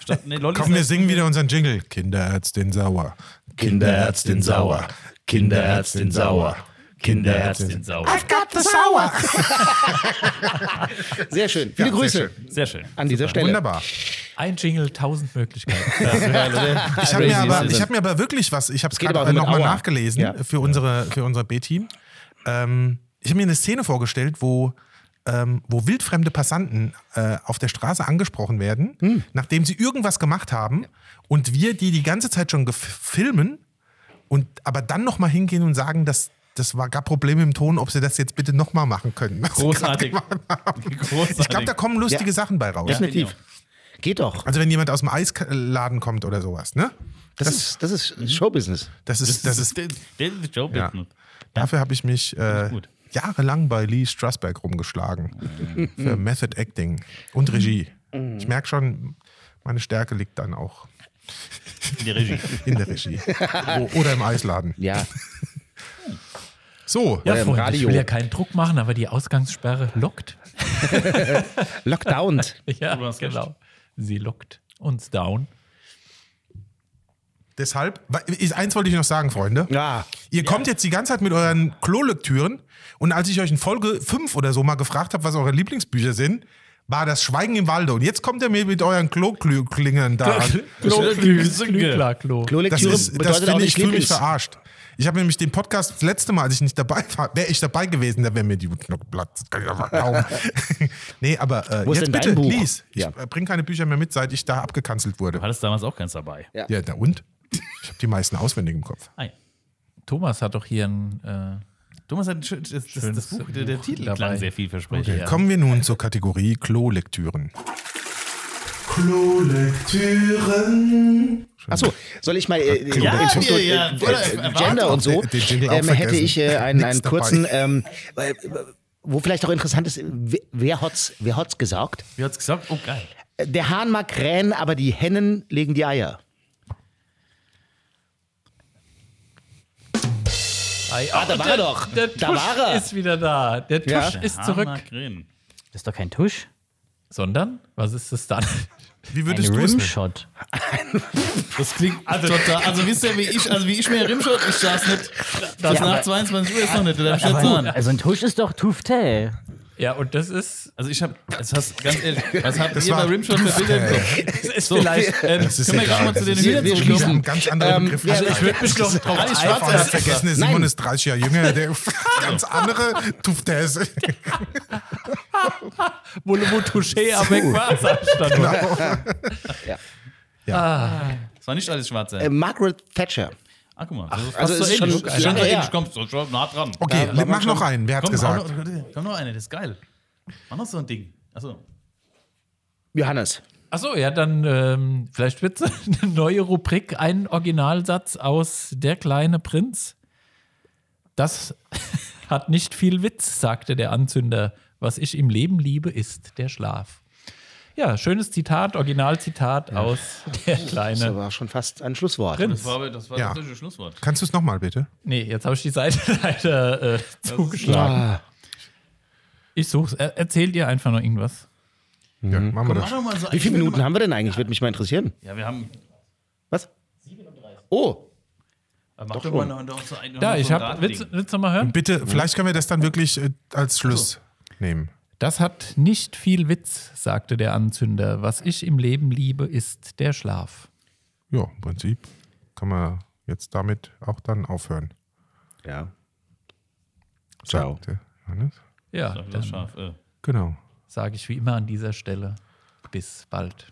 Speaker 4: Statt, nee, Lollis
Speaker 1: Komm, wir singen wieder unseren Jingle. Kinderärztin sauer.
Speaker 2: Kinderärztin sauer. Kinderärztin sauer.
Speaker 3: Kinderärztin sauer.
Speaker 1: I've got the sauer. (laughs)
Speaker 2: Sehr schön. Viele
Speaker 1: Ja,
Speaker 2: Grüße
Speaker 1: sehr
Speaker 4: Sehr schön.
Speaker 2: an dieser Stelle.
Speaker 1: Wunderbar.
Speaker 3: Ein Jingle, tausend Möglichkeiten. (laughs)
Speaker 1: Ich habe mir, aber- ich hab mir aber wirklich was, ich habe es gerade nochmal nachgelesen
Speaker 2: Ja.
Speaker 1: für, unsere, für unser B-Team. Ähm, ich habe mir eine Szene vorgestellt, wo, ähm, wo wildfremde Passanten äh, auf der Straße angesprochen werden,
Speaker 2: Hm.
Speaker 1: nachdem sie irgendwas gemacht haben und wir die die ganze Zeit schon filmen und aber dann nochmal hingehen und sagen, dass das war, gab Probleme im Ton, ob sie das jetzt bitte nochmal machen können.
Speaker 4: Großartig. Großartig.
Speaker 1: Ich glaube, da kommen lustige
Speaker 2: Ja.
Speaker 1: Sachen bei raus.
Speaker 2: Definitiv. Geht doch.
Speaker 1: Also wenn jemand aus dem Eisladen kommt oder sowas, ne?
Speaker 2: Das, ist, das ist Showbusiness.
Speaker 1: Das ist, das ist,
Speaker 4: der, der ist Joe
Speaker 1: ja. Dafür habe ich mich äh,
Speaker 4: gut.
Speaker 1: Jahrelang bei Lee Strasberg rumgeschlagen. Für Method Acting und Regie. Ich merke schon, meine Stärke liegt dann auch
Speaker 4: In der Regie. (laughs)
Speaker 1: in der Regie. Oder im Eisladen.
Speaker 2: Ja.
Speaker 1: So,
Speaker 3: Ja,
Speaker 2: im
Speaker 3: Freunde, ich
Speaker 2: Radio.
Speaker 3: will ja keinen Druck machen, aber die Ausgangssperre lockt. (laughs)
Speaker 2: Lockdown. (laughs)
Speaker 3: Ja, genau. Sie lockt uns down.
Speaker 1: Deshalb, eins wollte ich noch sagen, Freunde.
Speaker 2: Ja.
Speaker 1: Ihr kommt jetzt die ganze Zeit mit euren Klolektüren und als ich euch in Folge 5 oder so mal gefragt habe, was eure Lieblingsbücher sind, war das Schweigen im Walde. Und jetzt kommt ihr mir mit euren Kloklingern da an. (laughs)
Speaker 3: Klo, Klü, Klü, klar, Klo.
Speaker 1: Das,
Speaker 2: Klolektüre
Speaker 1: ist, das finde ich, fühle mich verarscht. Ich habe nämlich den Podcast das letzte Mal, als ich nicht dabei (laughs) war, wäre ich dabei gewesen, da wäre mir die Knochen platzt. (laughs) Nee, aber äh,
Speaker 2: Wo ist
Speaker 1: jetzt
Speaker 2: denn
Speaker 1: bitte,
Speaker 2: dein Buch?
Speaker 1: lies. Ich
Speaker 2: Ja.
Speaker 1: äh, bringe keine Bücher mehr mit, seit ich da abgekanzelt wurde.
Speaker 4: Du hattest damals auch keins dabei.
Speaker 2: Ja.
Speaker 1: Ja, na und? Ich habe die meisten auswendig im Kopf.
Speaker 4: Ah, ja.
Speaker 3: Thomas hat doch hier ein. Äh,
Speaker 4: Thomas hat ein schön- das, das, das
Speaker 3: Schönes
Speaker 4: Buch, der, der Titel
Speaker 3: dabei.
Speaker 4: klang sehr vielversprechend.
Speaker 3: Ja.
Speaker 1: Kommen wir nun zur Kategorie Klo-Lektüren. Klo-Lektüren.
Speaker 2: Achso, soll ich mal äh,
Speaker 4: Ja,
Speaker 2: in puncto,
Speaker 4: ja, ja.
Speaker 2: äh, äh,
Speaker 4: äh,
Speaker 2: Gender und so, ähm, hätte ich äh, einen, einen kurzen, ähm, äh, wo vielleicht auch interessant ist, wer- wer hat's, wer hat's gesagt?
Speaker 4: Wie hat's gesagt? Oh, geil.
Speaker 2: Äh, Der Hahn mag krähen, aber die Hennen legen die Eier.
Speaker 3: Ah,
Speaker 2: da war er doch.
Speaker 3: Der
Speaker 2: Da
Speaker 3: Tusch
Speaker 2: war er.
Speaker 3: ist wieder da. Der Tusch
Speaker 2: Ja.
Speaker 3: ist zurück.
Speaker 5: Das ist doch kein Tusch.
Speaker 3: Sondern, was ist das dann? (laughs)
Speaker 1: Wie
Speaker 5: Ein
Speaker 1: würdest du es nennen?
Speaker 5: Rimshot. (laughs)
Speaker 4: Das klingt total. Also wisst ihr, wie ich, also wie ich mir Rimshot, ich saß nicht. Das
Speaker 5: Ja,
Speaker 4: nach
Speaker 5: aber-
Speaker 4: 22 Uhr ist noch nicht,
Speaker 5: Aber,
Speaker 4: sagen.
Speaker 5: also ein Tusch ist doch Tufte.
Speaker 3: Ja, und das ist,
Speaker 4: Also ich hab, das hast, ganz ehrlich, was habt
Speaker 1: Das
Speaker 4: ihr bei
Speaker 1: war-
Speaker 4: Rimshot für Bilder im Kopf?
Speaker 3: das ist vielleicht. Ähm,
Speaker 1: Das ist
Speaker 4: Können wir gleich mal zu den
Speaker 1: Das ist-
Speaker 4: Bildern
Speaker 1: das ist
Speaker 4: zurückkommen?
Speaker 1: ein ganz anderer
Speaker 2: Ähm,
Speaker 1: Begriff.
Speaker 2: ja,
Speaker 1: Also
Speaker 2: ich
Speaker 3: würde mich noch drauf
Speaker 4: Alles
Speaker 1: Einfach
Speaker 4: schwarz
Speaker 1: der vergessene Simon
Speaker 2: Nein.
Speaker 1: ist 30 Jahre jünger, der (laughs) ganz andere Tuftes. (laughs)
Speaker 3: wo Le Touché avec was stand.
Speaker 4: Das war nicht alles schwarz.
Speaker 2: Äh, Margaret Thatcher.
Speaker 4: Ah, guck mal. Das ist
Speaker 2: also
Speaker 4: so
Speaker 2: ist schon-
Speaker 4: ähnlich.
Speaker 2: schon
Speaker 4: Schon so
Speaker 2: her.
Speaker 4: ähnlich. Komm, so schon nah dran.
Speaker 1: Okay,
Speaker 2: man
Speaker 1: mach noch
Speaker 2: schon-
Speaker 1: einen. Wer hat's
Speaker 4: Komm,
Speaker 1: gesagt?
Speaker 4: noch, komm noch eine, das ist geil. Mach noch so ein Ding. Achso.
Speaker 2: Johannes.
Speaker 3: Achso, ja, dann ähm, vielleicht wird es (laughs) eine neue Rubrik, ein Originalsatz aus Der kleine Prinz. Das (laughs) hat nicht viel Witz, sagte der Anzünder. Was ich im Leben liebe, ist der Schlaf. Ja, schönes Zitat, Originalzitat aus Der
Speaker 2: Das
Speaker 3: kleine.
Speaker 2: war schon fast ein Schlusswort.
Speaker 3: Prinz.
Speaker 4: Das war, das war
Speaker 1: Ja.
Speaker 4: das Schlusswort.
Speaker 1: Kannst du es nochmal bitte?
Speaker 3: Nee, jetzt habe ich die Seite (laughs) leider äh, zugeschlagen.
Speaker 2: Ah,
Speaker 3: Ich such's. Er, erzählt ihr einfach noch irgendwas.
Speaker 1: Ja, machen wir
Speaker 4: Mach
Speaker 1: das.
Speaker 4: mal so
Speaker 2: wie viele Minuten haben wir denn eigentlich? Würde mich mal interessieren.
Speaker 4: Ja, wir haben.
Speaker 2: Was? Oh,
Speaker 4: Mach doch mal noch, noch so ein, noch
Speaker 3: Da,
Speaker 4: so
Speaker 3: ich
Speaker 4: ein
Speaker 3: habe. Willst, willst du mal hören?
Speaker 1: Bitte, vielleicht können wir das dann wirklich äh, als Schluss nehmen.
Speaker 3: Das hat nicht viel Witz, sagte der Anzünder. Was ich im Leben liebe, ist der Schlaf.
Speaker 1: Ja, im Prinzip kann man jetzt damit auch dann aufhören.
Speaker 2: ja. Ciao.
Speaker 1: Sagt der Johannes.
Speaker 3: Ja,
Speaker 4: Das
Speaker 3: dann
Speaker 4: scharf. Äh.
Speaker 1: Genau.
Speaker 3: sage ich wie immer an dieser Stelle. Bis bald.